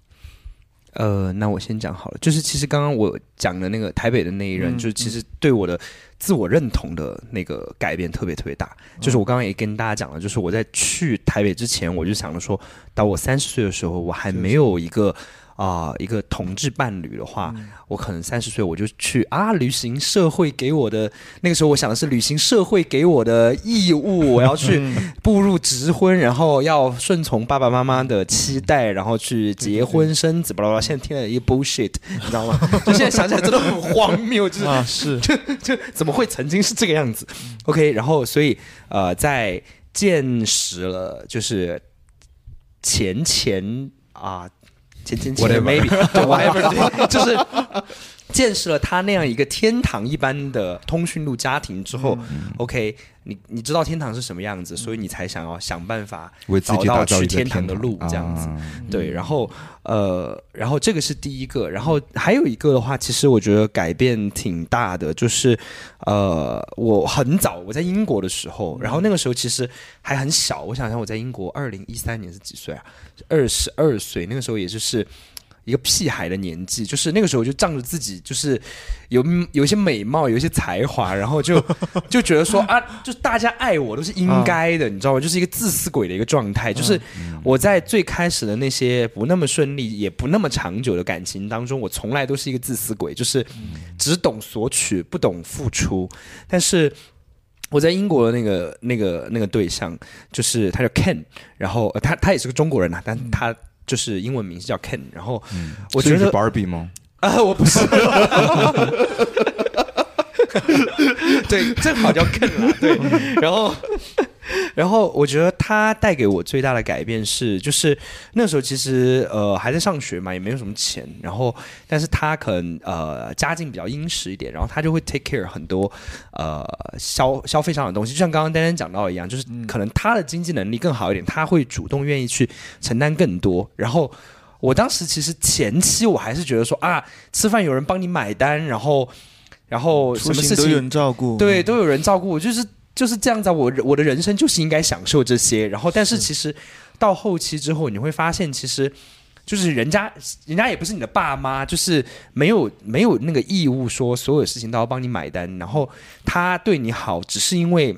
呃，那我先讲好了，就是其实刚刚我讲的那个台北的那一任，嗯就是其实对我的自我认同的那个改变特别特别大。就是我刚刚也跟大家讲了，就是我在去台北之前，我就想着说，到我三十岁的时候，我还没有一个啊、一个同志伴侣的话，嗯我可能三十岁我就去啊履行社会给我的那个时候，我想的是履行社会给我的义务，我要去 嗯步入直婚，然后要顺从爸爸妈妈的期待，然后去结婚生子，巴拉巴拉。现在听了一个 bullshit，你知道吗？就现在想起来真的很荒谬，就是啊，是就怎么会曾经是这个样子？OK，然后所以呃，在见识了就是前前啊前前前 Whatever maybe 对 whatever 对，就是见识了他那样一个天堂一般的通讯录家庭之后、o k 你你知道天堂是什么样子，所以你才想要想办法为自己找到去天堂的路这样子。啊对，然后呃，然后这个是第一个，然后还有一个的话，其实我觉得改变挺大的，就是呃，我很早我在英国的时候，然后那个时候其实还很小，我想想我在英国二零一三年是几岁啊？二十二岁，那个时候也就是。一个屁孩的年纪，就是那个时候就仗着自己就是有有一些美貌，有一些才华，然后就 就觉得说啊，就大家爱我都是应该的，你知道吗？就是一个自私鬼的一个状态。就是我在最开始的那些不那么顺利，也不那么长久的感情当中，我从来都是一个自私鬼，就是只懂索取，不懂付出。但是我在英国的那个那个那个对象，就是他叫 Ken，然后、呃他他也是个中国人啊，但他就是英文名字叫 Ken，然后我觉得是 Barbie 吗？啊，我不是。对，正好叫更了。对，然后，然后我觉得他带给我最大的改变是，就是那时候其实呃还在上学嘛，也没有什么钱，然后但是他可能呃家境比较殷实一点，然后他就会 take care 很多呃消消费上的东西，就像刚刚丹丹讲到一样，就是可能他的经济能力更好一点，他会主动愿意去承担更多，然后。我当时其实前期我还是觉得说啊，吃饭有人帮你买单，然后然后什么事情都有人照顾，对都有人照顾，就是就是这样子啊。我我的人生就是应该享受这些，然后但是其实到后期之后，你会发现其实。就是人家，人家也不是你的爸妈，就是没有没有那个义务说所有事情都要帮你买单。然后他对你好，只是因为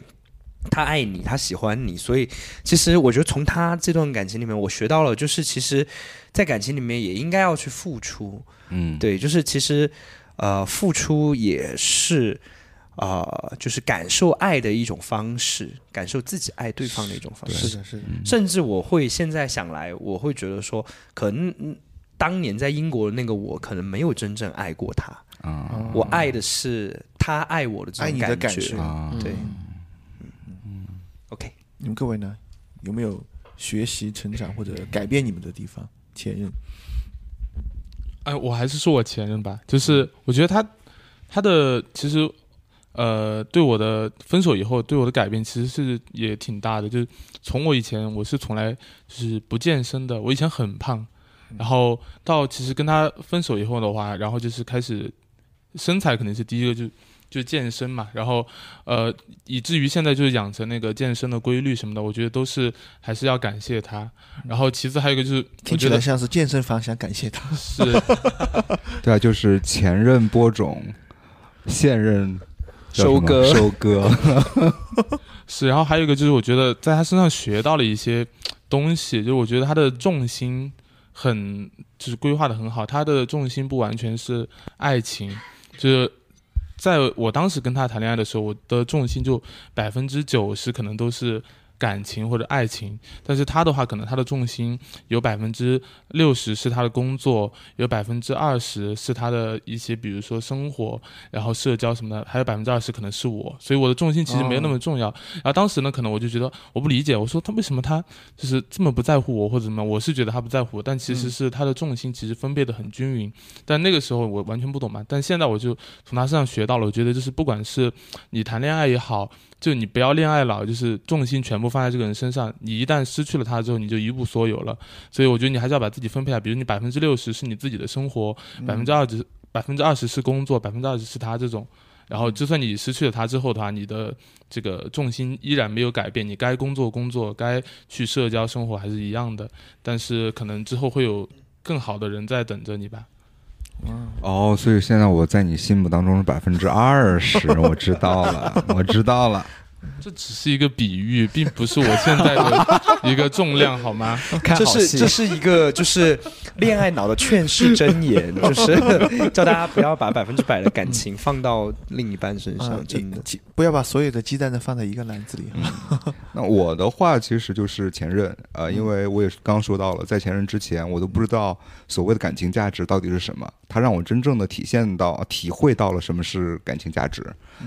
他爱你，他喜欢你，所以其实我觉得从他这段感情里面，我学到了，就是其实，在感情里面也应该要去付出。嗯，对，就是其实呃，付出也是呃，就是感受爱的一种方式，感受自己爱对方的一种方式。是的，是的，甚至我会现在想来，我会觉得说，可能嗯当年在英国的那个我，可能没有真正爱过他。啊。我爱的是他爱我的这爱你的种感觉。对，嗯。OK，你们各位呢，有没有学习、成长或者改变你们的地方？前任，哎，我还是说我前任吧，就是我觉得他他的其实呃对我的分手以后对我的改变其实是也挺大的，就是从我以前我是从来就是不健身的，我以前很胖，然后到其实跟他分手以后的话，然后就是开始身材肯定是第一个就。就健身嘛，然后呃，以至于现在就是养成那个健身的规律什么的，我觉得都是还是要感谢他。然后其次还有一个就是，我听起觉得来像是健身房，想感谢他。是。对啊，就是前任播种，现任收割。收割，是，然后还有一个就是，我觉得在他身上学到了一些东西，就是我觉得他的重心很就是规划的很好，他的重心不完全是爱情，就是在我当时跟他谈恋爱的时候，我的重心就百分之九十可能都是。感情或者爱情，但是他的话，可能他的重心有百分之六十是他的工作，有百分之二十是他的一些，比如说生活，然后社交什么的，还有百分之二十可能是我，所以我的重心其实没有那么重要。然后当时呢，可能我就觉得我不理解，我说他为什么他就是这么不在乎我或者怎么样？我是觉得他不在乎我，但其实是他的重心其实分配的很均匀。但那个时候我完全不懂嘛，但现在我就从他身上学到了，我觉得就是不管是你谈恋爱也好，就你不要恋爱脑，就是重心全部放在这个人身上，你一旦失去了他之后，你就一无所有了。所以我觉得你还是要把自己分配好，比如你百分之六十是你自己的生活，百分之二十百分之二十是工作，百分之二十是他这种。然后，就算你失去了他之后的话，你的这个重心依然没有改变，你该工作工作，该去社交生活还是一样的。但是可能之后会有更好的人在等着你吧。哦，所以现在我在你心目当中是百分之二十，我知道了，我知道了。这只是一个比喻，并不是我现在的 一个重量，好吗？这是这是一个就是恋爱脑的劝世箴言，就是叫大家不要把百分之百的感情放到另一半身上，啊，真的。鸡不要把所有的鸡蛋都放在一个篮子里。那我的话其实就是前任，呃，因为我也是刚刚说到了，在前任之前，我都不知道所谓的感情价值到底是什么，他让我真正的体现到、体会到了什么是感情价值。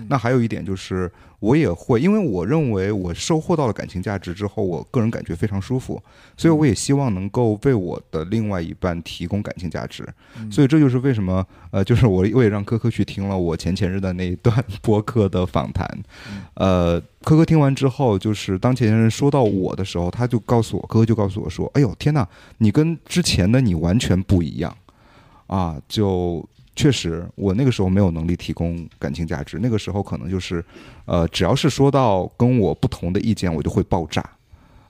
那还有一点就是，我也会，因为我认为我收获到了感情价值之后，我个人感觉非常舒服，所以我也希望能够为我的另外一半提供感情价值。所以这就是为什么，呃，就是我我也让科科去听了我前前日的那一段播客的访谈，呃，科科听完之后，就是当前前任说到我的时候，他就告诉我，科科就告诉我说，哎呦天呐，你跟之前的你完全不一样，啊，就。确实，我那个时候没有能力提供感情价值。那个时候可能就是，呃，只要是说到跟我不同的意见，我就会爆炸，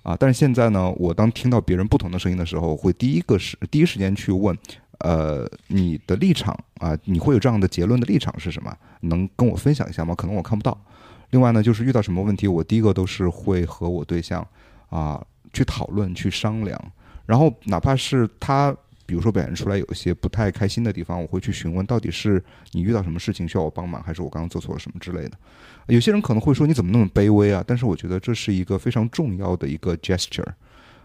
啊。但是现在呢，我当听到别人不同的声音的时候，会第一个是第一时间去问，呃，你的立场啊，你会有这样的结论的立场是什么？能跟我分享一下吗？可能我看不到。另外呢，就是遇到什么问题，我第一个都是会和我对象啊去讨论、去商量，然后哪怕是他。比如说表现出来有一些不太开心的地方，我会去询问到底是你遇到什么事情需要我帮忙，还是我刚刚做错了什么之类的。有些人可能会说你怎么那么卑微啊？但是我觉得这是一个非常重要的一个 gesture，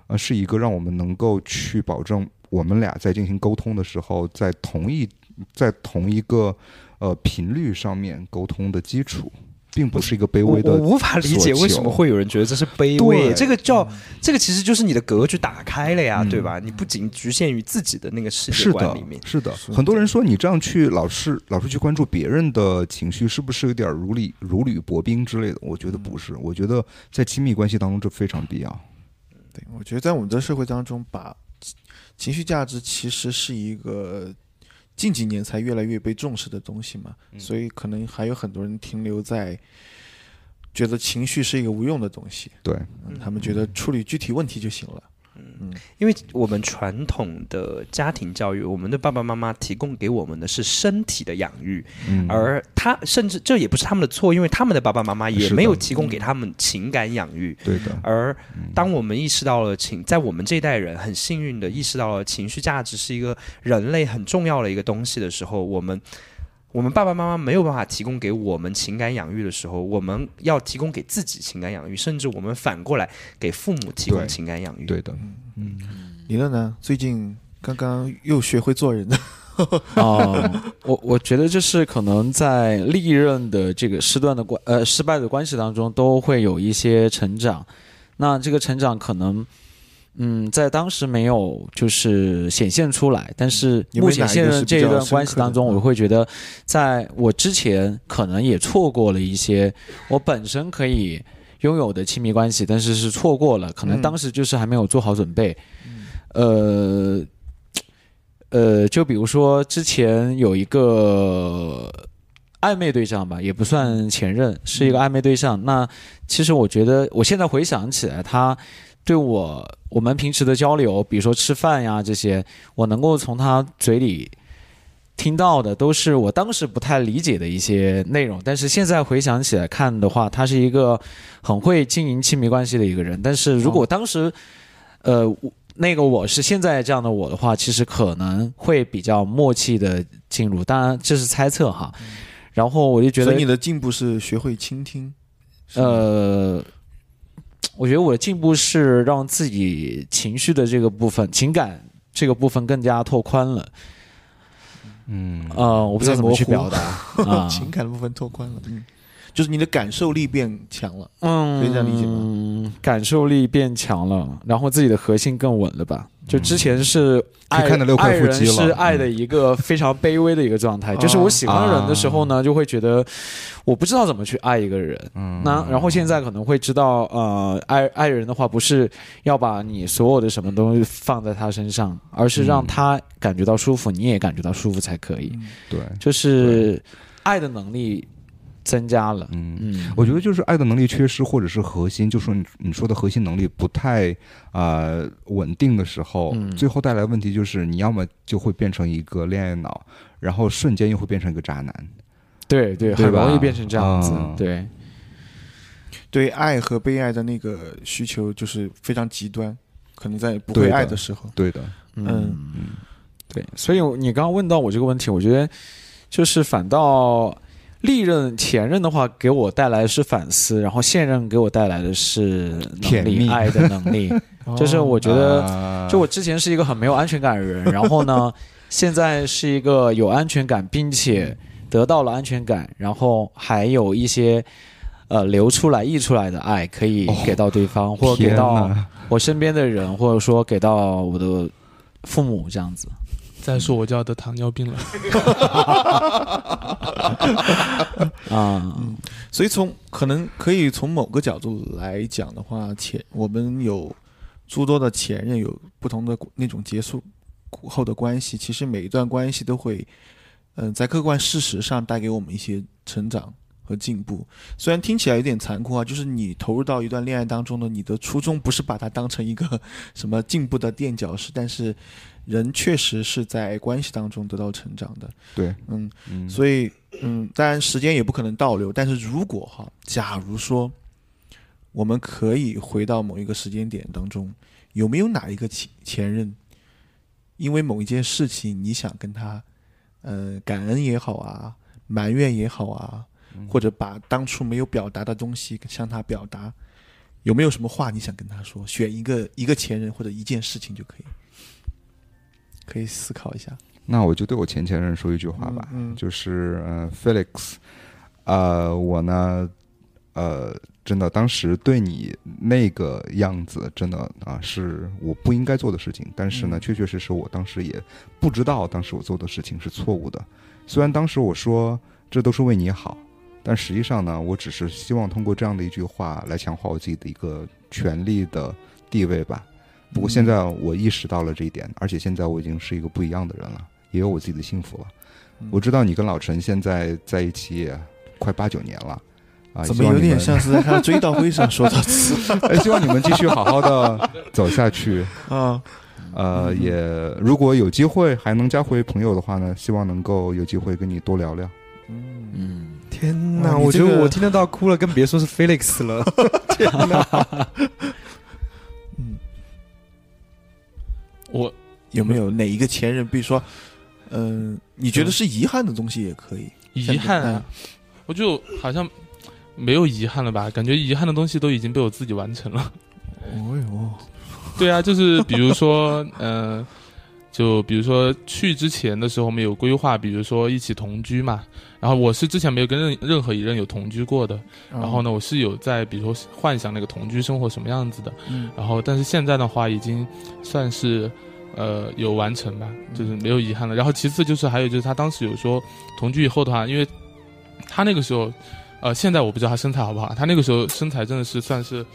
呃，是一个让我们能够去保证我们俩在进行沟通的时候，在同一在同一个呃频率上面沟通的基础。并不是一个卑微的，我无法理解为什么会有人觉得这是卑微。这个叫这个其实就是你的格局打开了呀，对吧？你不仅局限于自己的那个世界观里面。是的，很多人说你这样去老是老是去关注别人的情绪，是不是有点如履如履薄冰之类的？我觉得不是，我觉得在亲密关系当中这非常必要。对，我觉得在我们的社会当中，把情绪价值其实是一个。近几年才越来越被重视的东西嘛，所以可能还有很多人停留在觉得情绪是一个无用的东西。对，他们觉得处理具体问题就行了。嗯，因为我们传统的家庭教育，我们的爸爸妈妈提供给我们的是身体的养育，而他甚至这也不是他们的错，因为他们的爸爸妈妈也没有提供给他们情感养育。对的。而当我们意识到了情，在我们这一代人很幸运的意识到了情绪价值是一个人类很重要的一个东西的时候，我们。我们爸爸妈妈没有办法提供给我们情感养育的时候，我们要提供给自己情感养育，甚至我们反过来给父母提供情感养育。对的，嗯，你乐呢？最近刚刚又学会做人了。啊，我我觉得就是可能在历任的这个失断的关呃失败的关系当中，都会有一些成长。那这个成长可能。嗯，在当时没有就是显现出来，但是目前现任这一段关系当中，我会觉得，在我之前可能也错过了一些我本身可以拥有的亲密关系，但是是错过了，可能当时就是还没有做好准备。呃，呃，就比如说之前有一个暧昧对象吧，也不算前任，是一个暧昧对象。那其实我觉得，我现在回想起来，他。对我，我们平时的交流，比如说吃饭呀这些，我能够从他嘴里听到的，都是我当时不太理解的一些内容。但是现在回想起来看的话，他是一个很会经营亲密关系的一个人。但是如果当时，呃，那个我是现在这样的我的话，其实可能会比较默契的进入。当然这是猜测哈。然后我就觉得，你的进步是学会倾听，呃。我觉得我的进步是让自己情绪的这个部分、情感这个部分更加拓宽了。嗯，呃，我不知道怎么去表达。啊，情感的部分拓宽了，嗯，就是你的感受力变强了，嗯，可以这样理解吗？感受力变强了，然后自己的核心更稳了吧？就之前是爱爱人是爱的一个非常卑微的一个状态，就是我喜欢人的时候呢，就会觉得我不知道怎么去爱一个人。那然后现在可能会知道，呃，爱爱人的话，不是要把你所有的什么东西放在他身上，而是让他感觉到舒服，你也感觉到舒服才可以。对，就是爱的能力。增加了，嗯。嗯，我觉得就是爱的能力缺失，或者是核心，就说你你说的核心能力不太啊稳定的时候，最后带来问题就是你要么就会变成一个恋爱脑，然后瞬间又会变成一个渣男，对对，很容易变成这样子，对，对爱和被爱的那个需求就是非常极端，可能在不会爱的时候，对的，嗯。嗯，对，所以你刚刚问到我这个问题，我觉得就是反倒。历任前任的话，给我带来的是反思；然后现任给我带来的是能力、爱的能力。就是我觉得，就我之前是一个很没有安全感的人，然后呢，现在是一个有安全感，并且得到了安全感，然后还有一些呃流出来、溢出来的爱，可以给到对方，或者给到我身边的人，或者说给到我的父母这样子。再说我就要得糖尿病了。啊、所以从可能可以从某个角度来讲的话，前我们有诸多的前任，有不同的那种结束后的关系。其实每一段关系都会，嗯、在客观事实上带给我们一些成长和进步。虽然听起来有点残酷啊，就是你投入到一段恋爱当中呢，你的初衷不是把它当成一个什么进步的垫脚石，但是人确实是在关系当中得到成长的。对，嗯，嗯，所以，嗯，当然时间也不可能倒流，但是如果哈，假如说我们可以回到某一个时间点当中，有没有哪一个前前任，因为某一件事情，你想跟他，呃，感恩也好啊，埋怨也好啊，或者把当初没有表达的东西向他表达，有没有什么话你想跟他说？选一个一个前任或者一件事情就可以，可以思考一下。那我就对我前前任说一句话吧，嗯嗯就是呃，Felix，呃，我呢，呃，真的当时对你那个样子，真的啊，是我不应该做的事情。但是呢，嗯确确实实我当时也不知道，当时我做的事情是错误的。虽然当时我说这都是为你好，但实际上呢，我只是希望通过这样的一句话来强化我自己的一个权利的地位吧。不过现在我意识到了这一点，而且现在我已经是一个不一样的人了，也有我自己的幸福了。嗯我知道你跟老陈现在在一起也快八九年了，啊，怎么有点像是在他的追悼会上说的词 哎，希望你们继续好好的 走下去。啊？呃，也如果有机会还能加回朋友的话呢，希望能够有机会跟你多聊聊。嗯，嗯，天哪，哇你这个我觉得我听得到哭了，更别说是 Felix 了。我有没有哪一个前任，比如说，嗯、你觉得是遗憾的东西也可以？遗憾嗯啊，我就好像没有遗憾了吧？感觉遗憾的东西都已经被我自己完成了。哦哟，对啊，就是比如说，嗯、就比如说去之前的时候，我们有规划，比如说一起同居嘛。然后我是之前没有跟任任何一任有同居过的，然后呢，我是有在比如说幻想那个同居生活什么样子的。嗯，然后但是现在的话，已经算是呃有完成吧，就是没有遗憾了。然后其次就是还有就是他当时有说同居以后的话，因为他那个时候，呃，现在我不知道他身材好不好，他那个时候身材真的是算是，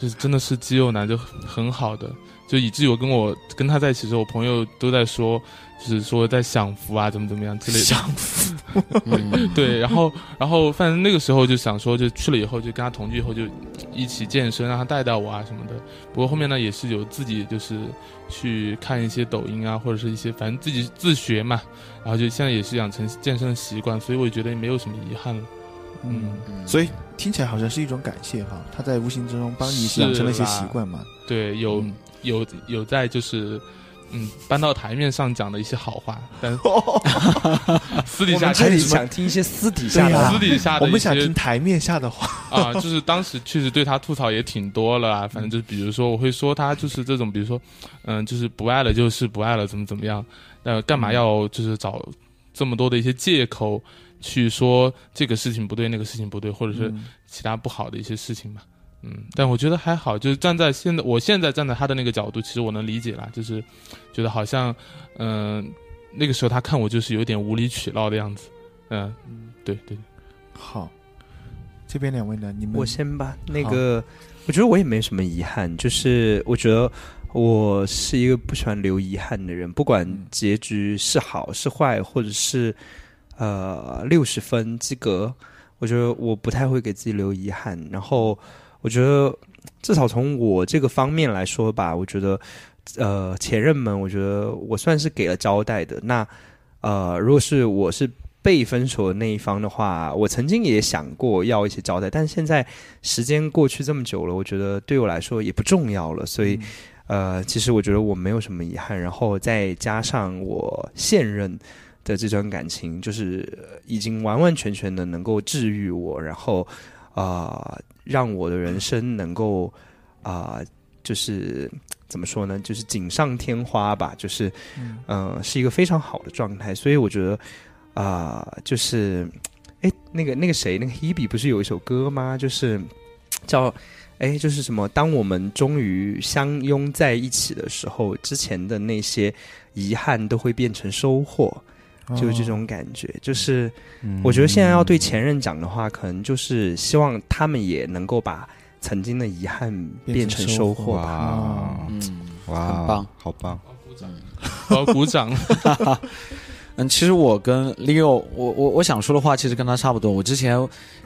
就是真的是肌肉男，就很好的，就以至于我跟我跟他在一起的时候，我朋友都在说，就是说在享福啊，怎么怎么样之类的。享福，嗯 对，然后然后反正那个时候就想说，就去了以后就跟他同居以后就一起健身，让他带带我啊什么的。不过后面呢也是有自己就是去看一些抖音啊，或者是一些反正自己自学嘛，然后就现在也是养成健身的习惯，所以我觉得也没有什么遗憾了。嗯，嗯所以听起来好像是一种感谢哈，他在无形之中帮你养成了一些习惯嘛。对，有、嗯有有在就是。嗯，搬到台面上讲的一些好话，但 私底下我们想听一些私底下的私底下的我们想听台面下的话。啊，就是当时确实对他吐槽也挺多了啊。反正就是比如说，我会说他就是这种，比如说，嗯，就是不爱了就是不爱了，怎么怎么样，呃，干嘛要就是找这么多的一些借口去说这个事情不对，那个事情不对，或者是嗯其他不好的一些事情吧。嗯，但我觉得还好，就是站在现在，我现在站在他的那个角度，其实我能理解啦，就是觉得好像，嗯、那个时候他看我就是有点无理取闹的样子。嗯，对对，好，这边两位呢？你们我先吧。那个，我觉得我也没什么遗憾，就是我觉得我是一个不喜欢留遗憾的人，不管嗯结局是好是坏，或者是呃六十分及格，我觉得我不太会给自己留遗憾。然后我觉得至少从我这个方面来说吧，我觉得呃前任们，我觉得我算是给了交代的。那呃，如果是我是被分手的那一方的话，我曾经也想过要一些交代，但是现在时间过去这么久了，我觉得对我来说也不重要了，所以。呃，其实我觉得我没有什么遗憾，然后再加上我现任的这段感情，就是呃已经完完全全的能够治愈我，然后啊、呃让我的人生能够啊、呃就是怎么说呢，就是锦上添花吧，就是嗯、呃是一个非常好的状态，所以我觉得啊、就是。哎，那个那个谁，那个 Hebe 不是有一首歌吗？就是叫哎，就是什么？当我们终于相拥在一起的时候，之前的那些遗憾都会变成收获，就是这种感觉。就是我觉得现在要对前任讲的话，可能就是希望他们也能够把曾经的遗憾变成收获吧。哇，嗯，哇，很棒，好棒！我要鼓掌。嗯，其实我跟 Leo，我我我想说的话其实跟他差不多。我之前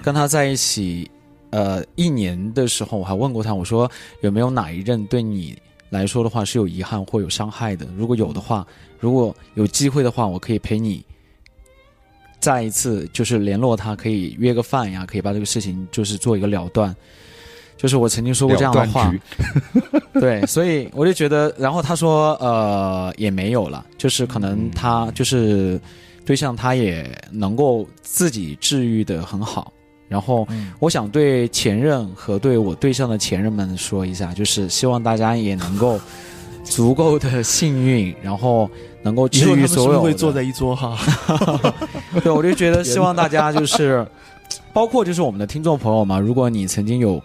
跟他在一起，呃，一年的时候，我还问过他，我说有没有哪一任对你来说的话是有遗憾或有伤害的？如果有的话，如果有机会的话，我可以陪你再一次就是联络他，可以约个饭呀，可以把这个事情就是做一个了断。就是我曾经说过这样的话，对，所以我就觉得，然后他说，呃，也没有了，就是可能他就是对象，他也能够自己治愈的很好。然后我想对前任和对我对象的前任们说一下，就是希望大家也能够足够的幸运，然后能够治愈所有会坐在一桌哈？对，我就觉得希望大家就是，包括就是我们的听众朋友嘛，如果你曾经有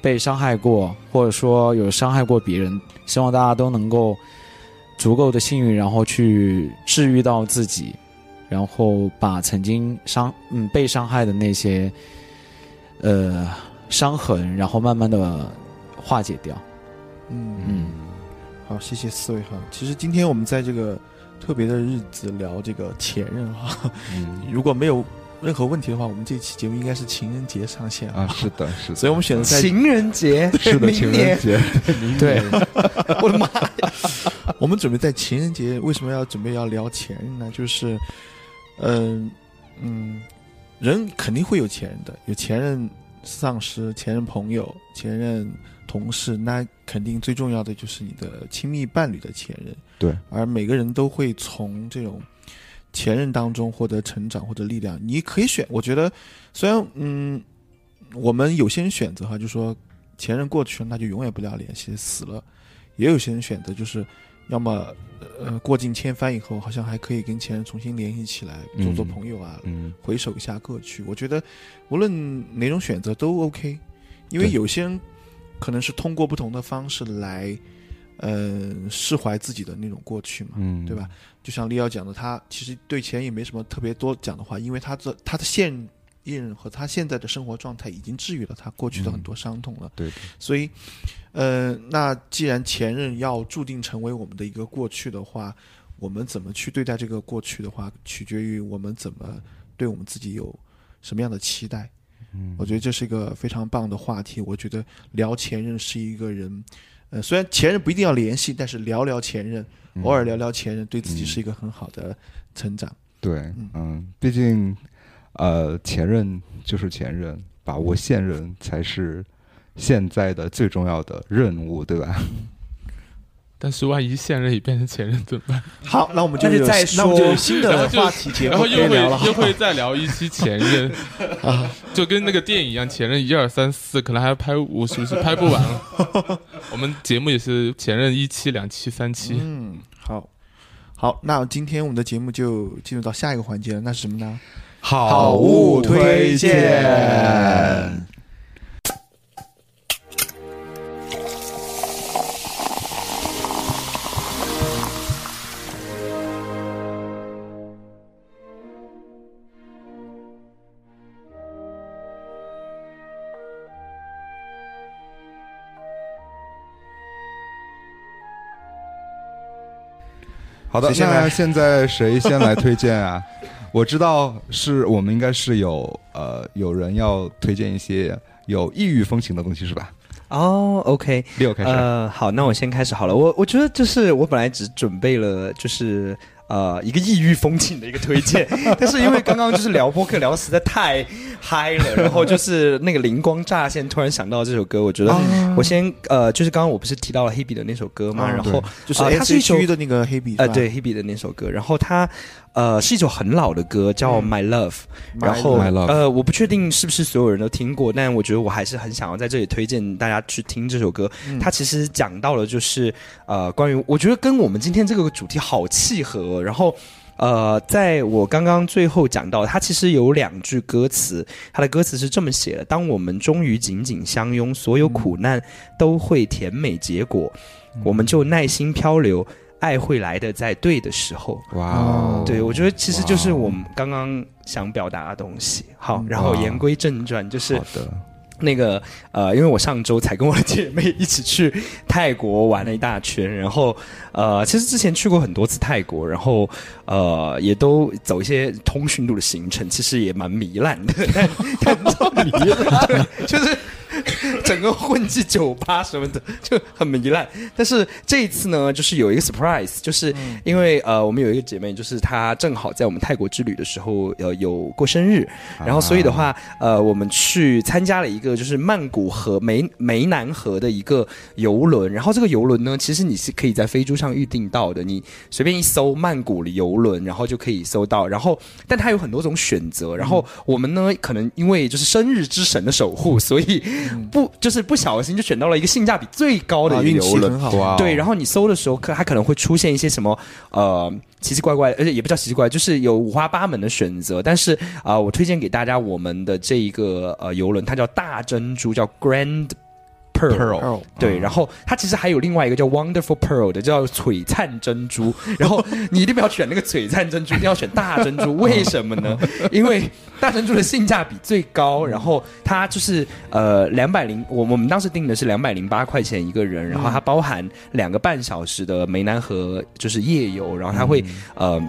被伤害过，或者说有伤害过别人，希望大家都能够足够的幸运，然后去治愈到自己，然后把曾经伤嗯被伤害的那些呃伤痕，然后慢慢的化解掉。嗯嗯，好，谢谢四位哈。其实今天我们在这个特别的日子聊这个前任哈，嗯。如果没有任何问题的话，我们这期节目应该是情人节上线啊，是的，是的，所以我们选择在情人节，是的，情人，节，对，我的妈呀！我们准备在情人节为什么要准备要聊前任呢？就是，嗯、嗯，人肯定会有前任的，有前任丧尸、前任朋友、前任同事，那肯定最重要的就是你的亲密伴侣的前任。对，而每个人都会从这种前任当中获得成长或者力量。你可以选，我觉得虽然嗯，我们有些人选择哈，就说前任过去了，那就永远不要联系，死了；也有些人选择就是要么呃过尽千帆以后，好像还可以跟前任重新联系起来，做做嗯朋友啊，嗯回首一下过去。我觉得无论哪种选择都 OK，因为有些人可能是通过不同的方式来，呃，释怀自己的那种过去嘛，嗯，对吧？？就像利奥讲的，他其实对前任也没什么特别多讲的话，因为他的他的现任和他现在的生活状态已经治愈了他过去的很多伤痛了，对的，所以，呃，那既然前任要注定成为我们的一个过去的话，我们怎么去对待这个过去的话，取决于我们怎么对我们自己有什么样的期待。嗯我觉得这是一个非常棒的话题。我觉得聊前任是一个人，呃，虽然前任不一定要联系，但是聊聊前任，偶尔聊聊前任，对自己嗯是一个很好的成长。对嗯，嗯，毕竟，呃，前任就是前任，把握现任才是现在的最重要的任务，对吧？但是万一现任也变成前任怎么办？好，那我们就有那就再那我们就有说新的就话题节目然后又会聊了。又会再聊一期前任，啊，就跟那个电影一样，前任一二三四，可能还要拍五，是不是拍不完了？我们节目也是前任一期、两期、三期。嗯，好，好，那今天我们的节目就进入到下一个环节了，那是什么呢？好物推荐。好的，那现在谁先来推荐啊？我知道是我们应该是有呃有人要推荐一些有异域风情的东西是吧？哦，OK，六开始，呃，好，那我先开始好了。我我觉得就是我本来只准备了就是呃一个异域风情的一个推荐，但是因为刚刚就是聊播客聊的实在太嗨了，然后就是那个灵光乍现，突然想到这首歌，我觉得我先呃就是刚刚我不是提到了 Hebe 的那首歌嘛，哦然后就是啊它是一首的那个黑笔，呃，对 Hebe 的那首歌，然后它呃是一首很老的歌，叫嗯。My Love，、然后 My Love 呃我不确定是不是所有人都听过，但我觉得我还是很想要在这里推荐大家去听这首歌。嗯。它其实讲到了就是呃关于我觉得跟我们今天这个主题好契合哦、然后。呃，在我刚刚最后讲到，它其实有两句歌词，它的歌词是这么写的：当我们终于紧紧相拥，所有苦难都会甜美结果，我们就耐心漂流，爱会来的在对的时候。哇哦，对，我觉得其实就是我们刚刚想表达的东西。好，然后言归正传，就是好的，那个呃，因为我上周才跟我的姐妹一起去泰国玩了一大圈，然后呃，其实之前去过很多次泰国，然后呃，也都走一些通讯录的行程，其实也蛮糜烂的，但 但糜烂，就是。整个混迹酒吧什么的就很糜烂，但是这一次呢，就是有一个 surprise，就是因为呃，我们有一个姐妹，就是她正好在我们泰国之旅的时候，呃，有过生日，然后所以的话，呃，我们去参加了一个就是曼谷和湄湄南河的一个游轮，然后这个游轮呢，其实你是可以在飞猪上预定到的，你随便一搜曼谷的游轮，然后就可以搜到，然后但它有很多种选择，然后我们呢，可能因为就是生日之神的守护，所以不就是不小心就选到了一个性价比最高的一个游轮气很。好。对，然后你搜的时候，可它可能会出现一些什么呃奇奇怪怪，而且也不叫奇奇怪，就是有五花八门的选择。但是啊、我推荐给大家我们的这一个呃游轮，它叫大珍珠，叫 Grand Pearl。对，然后它其实还有另外一个叫 Wonderful Pearl 的，叫璀璨珍珠。然后你一定不要选那个璀璨珍珠，一定要选大珍珠。为什么呢？因为大珍珠的性价比最高，然后它就是呃两百零，我我们当时订的是两百零八块钱一个人，然后它包含两个半小时的湄南河就是夜游，然后它会、呃。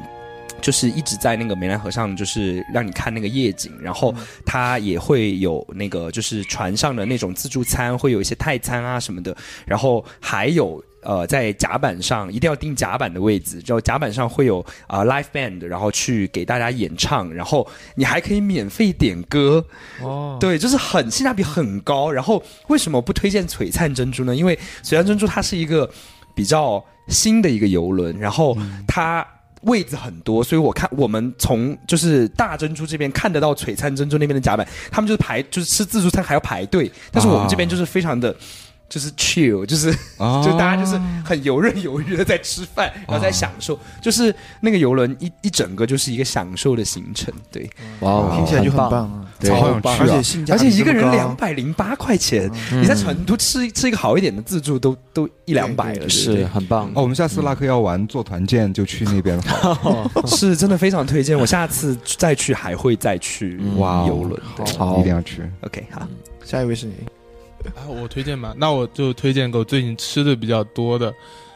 就是一直在那个湄南河上，就是让你看那个夜景，然后它也会有那个就是船上的那种自助餐，会有一些泰餐啊什么的，然后还有。呃，在甲板上一定要订甲板的位置，就甲板上会有啊、呃 live band，然后去给大家演唱，然后你还可以免费点歌，哦，对，就是很性价比很高。然后为什么不推荐璀璨珍珠呢？因为璀璨珍珠它是一个比较新的一个游轮，然后它。位子很多，所以我看我们从就是大珍珠这边看得到璀璨珍珠那边的甲板，他们就是排就是吃自助餐还要排队，但是我们这边就是非常的。就是 chill，就是、啊就大家就是很游刃有余的在吃饭，然后在享受，就是那个游轮一一整个就是一个享受的行程，对，哇哦，听起来就很棒。棒啊！对。好想去啊而且性价而且一个人两百零八块钱，你在成都吃吃一个好一点的自助都都一两百了，对是很棒。哦，我们下次拉克要玩做团建就去那边好了。是真的非常推荐。我下次再去还会再去哇哦游轮。对。好。一定要去。，OK，好，下一位是你，啊，我推荐吧，那我就推荐给我最近吃的比较多的。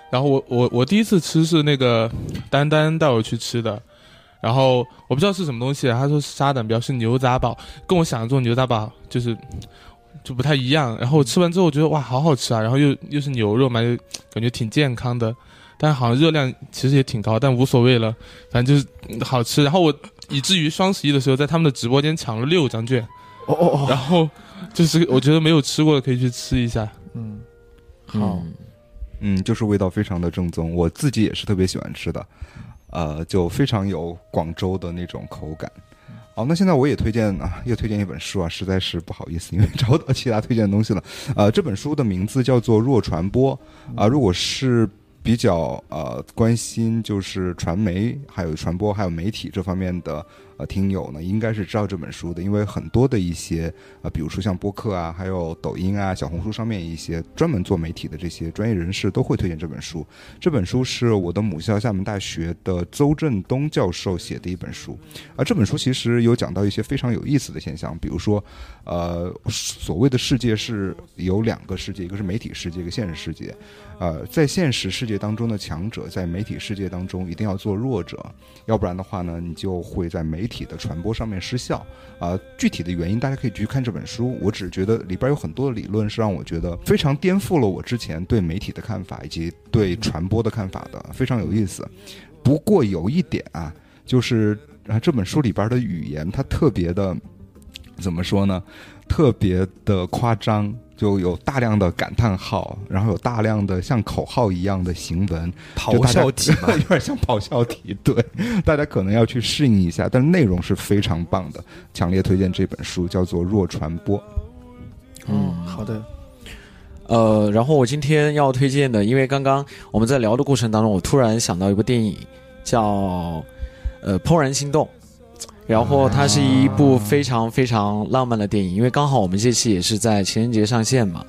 然后我我我第一次吃是那个丹丹带我去吃的，然后我不知道是什么东西，他说是沙胆标是牛杂煲，跟我想的这种牛杂煲就是就不太一样。然后我吃完之后，我觉得哇，好好吃啊，然后又又是牛肉嘛，又感觉挺健康的，但好像热量其实也挺高，但无所谓了，反正就是嗯好吃。然后我以至于双十一的时候，在他们的直播间抢了六张券，哦哦哦，然后就是我觉得没有吃过的可以去吃一下。嗯，好，嗯嗯，就是味道非常的正宗，我自己也是特别喜欢吃的，呃，就非常有广州的那种口感。好，那现在我也推荐啊，又推荐一本书啊，实在是不好意思，因为找不到其他推荐的东西了。呃，这本书的名字叫做《弱传播》啊、如果是比较呃关心就是传媒还有传播还有媒体这方面的呃听友呢，应该是知道这本书的，因为很多的一些啊，比如说像播客啊，还有抖音啊、小红书上面一些专门做媒体的这些专业人士都会推荐这本书。这本书是我的母校厦门大学的邹振东教授写的一本书，而这本书其实有讲到一些非常有意思的现象，比如说，呃，所谓的世界是有两个世界，一个是媒体世界，一个现实世界。呃，在现实世界当中的强者，在媒体世界当中一定要做弱者，要不然的话呢，你就会在媒体的传播上面失效。啊、具体的原因大家可以去看这本书。我只是觉得里边有很多的理论是让我觉得非常颠覆了我之前对媒体的看法以及对传播的看法的，非常有意思。不过有一点啊，就是啊这本书里边的语言它特别的怎么说呢？特别的夸张。就有大量的感叹号，然后有大量的像口号一样的行文，咆哮体嘛，有点像咆哮体，对，大家可能要去适应一下，但是内容是非常棒的，强烈推荐这本书，叫做《弱传播》。嗯，好的，呃，然后我今天要推荐的，因为刚刚我们在聊的过程当中，我突然想到一部电影，叫呃《怦然心动》，然后它是一部非常非常浪漫的电影，因为刚好我们这期也是在情人节上线嘛。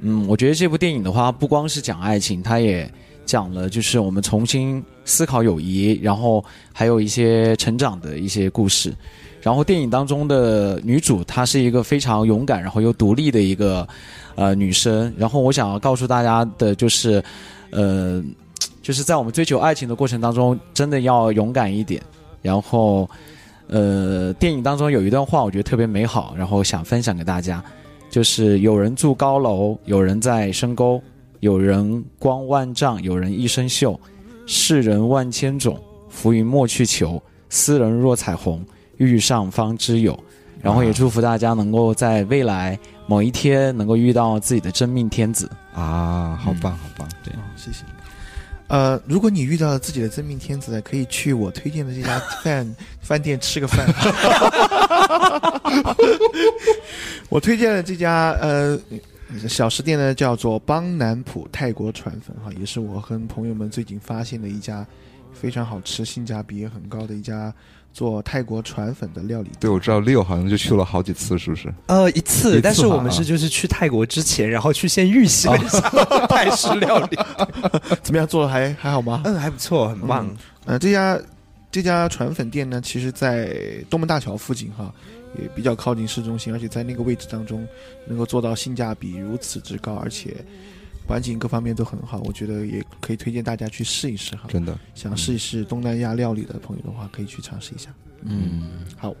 嗯，我觉得这部电影的话，不光是讲爱情，它也讲了就是我们重新思考友谊，然后还有一些成长的一些故事。然后电影当中的女主她是一个非常勇敢，然后又独立的一个呃女生。然后我想要告诉大家的就是，呃，就是在我们追求爱情的过程当中，真的要勇敢一点。然后，呃，电影当中有一段话，我觉得特别美好，然后想分享给大家，就是有人住高楼，有人在深沟，有人光万丈，有人一身锈，世人万千种，浮云莫去求，斯人若彩虹，遇上方知有。然后也祝福大家能够在未来某一天能够遇到自己的真命天子。啊，好棒，好棒！对哦，谢谢。呃，如果你遇到了自己的真命天子，可以去我推荐的这家 饭饭店吃个饭。我推荐的这家呃小食店呢，叫做邦南普泰国传粉哈，也是我和朋友们最近发现的一家非常好吃、性价比也很高的一家做泰国船粉的料理。对，我知道 Leo 好像就去了好几次，是不是？呃，一一次，但是我们是就是去泰国之前，然后去先预习了一下 泰式料理，怎么样？做的还还好吗？嗯，还不错，很棒。呃，这家这家船粉店呢，其实在东门大桥附近哈，也比较靠近市中心，而且在那个位置当中能够做到性价比如此之高，而且环境各方面都很好，我觉得也可以推荐大家去试一试哈。真的，想试一试东南亚料理的朋友的话，可以去尝试一下。嗯，好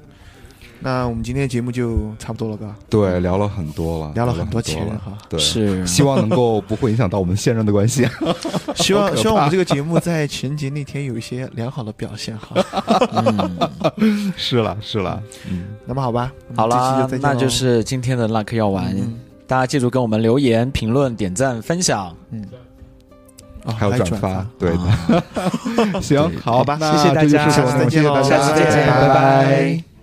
那我们今天的节目就差不多了吧？对，聊了很多了，聊了很多钱。哈，对，是希望能够不会影响到我们现任的关系。希望希望我们这个节目在情人节那天有一些良好的表现哈。嗯，是了，是了，嗯，那么好吧，好我们这期啦就再，见喽那就是今天的 Luck 药丸，嗯大家记住给我们留言、评论、点赞、分享。嗯，哦还有转转发，对。行，好好吧那谢谢大家下次再见喽谢谢大家下次再见拜。拜拜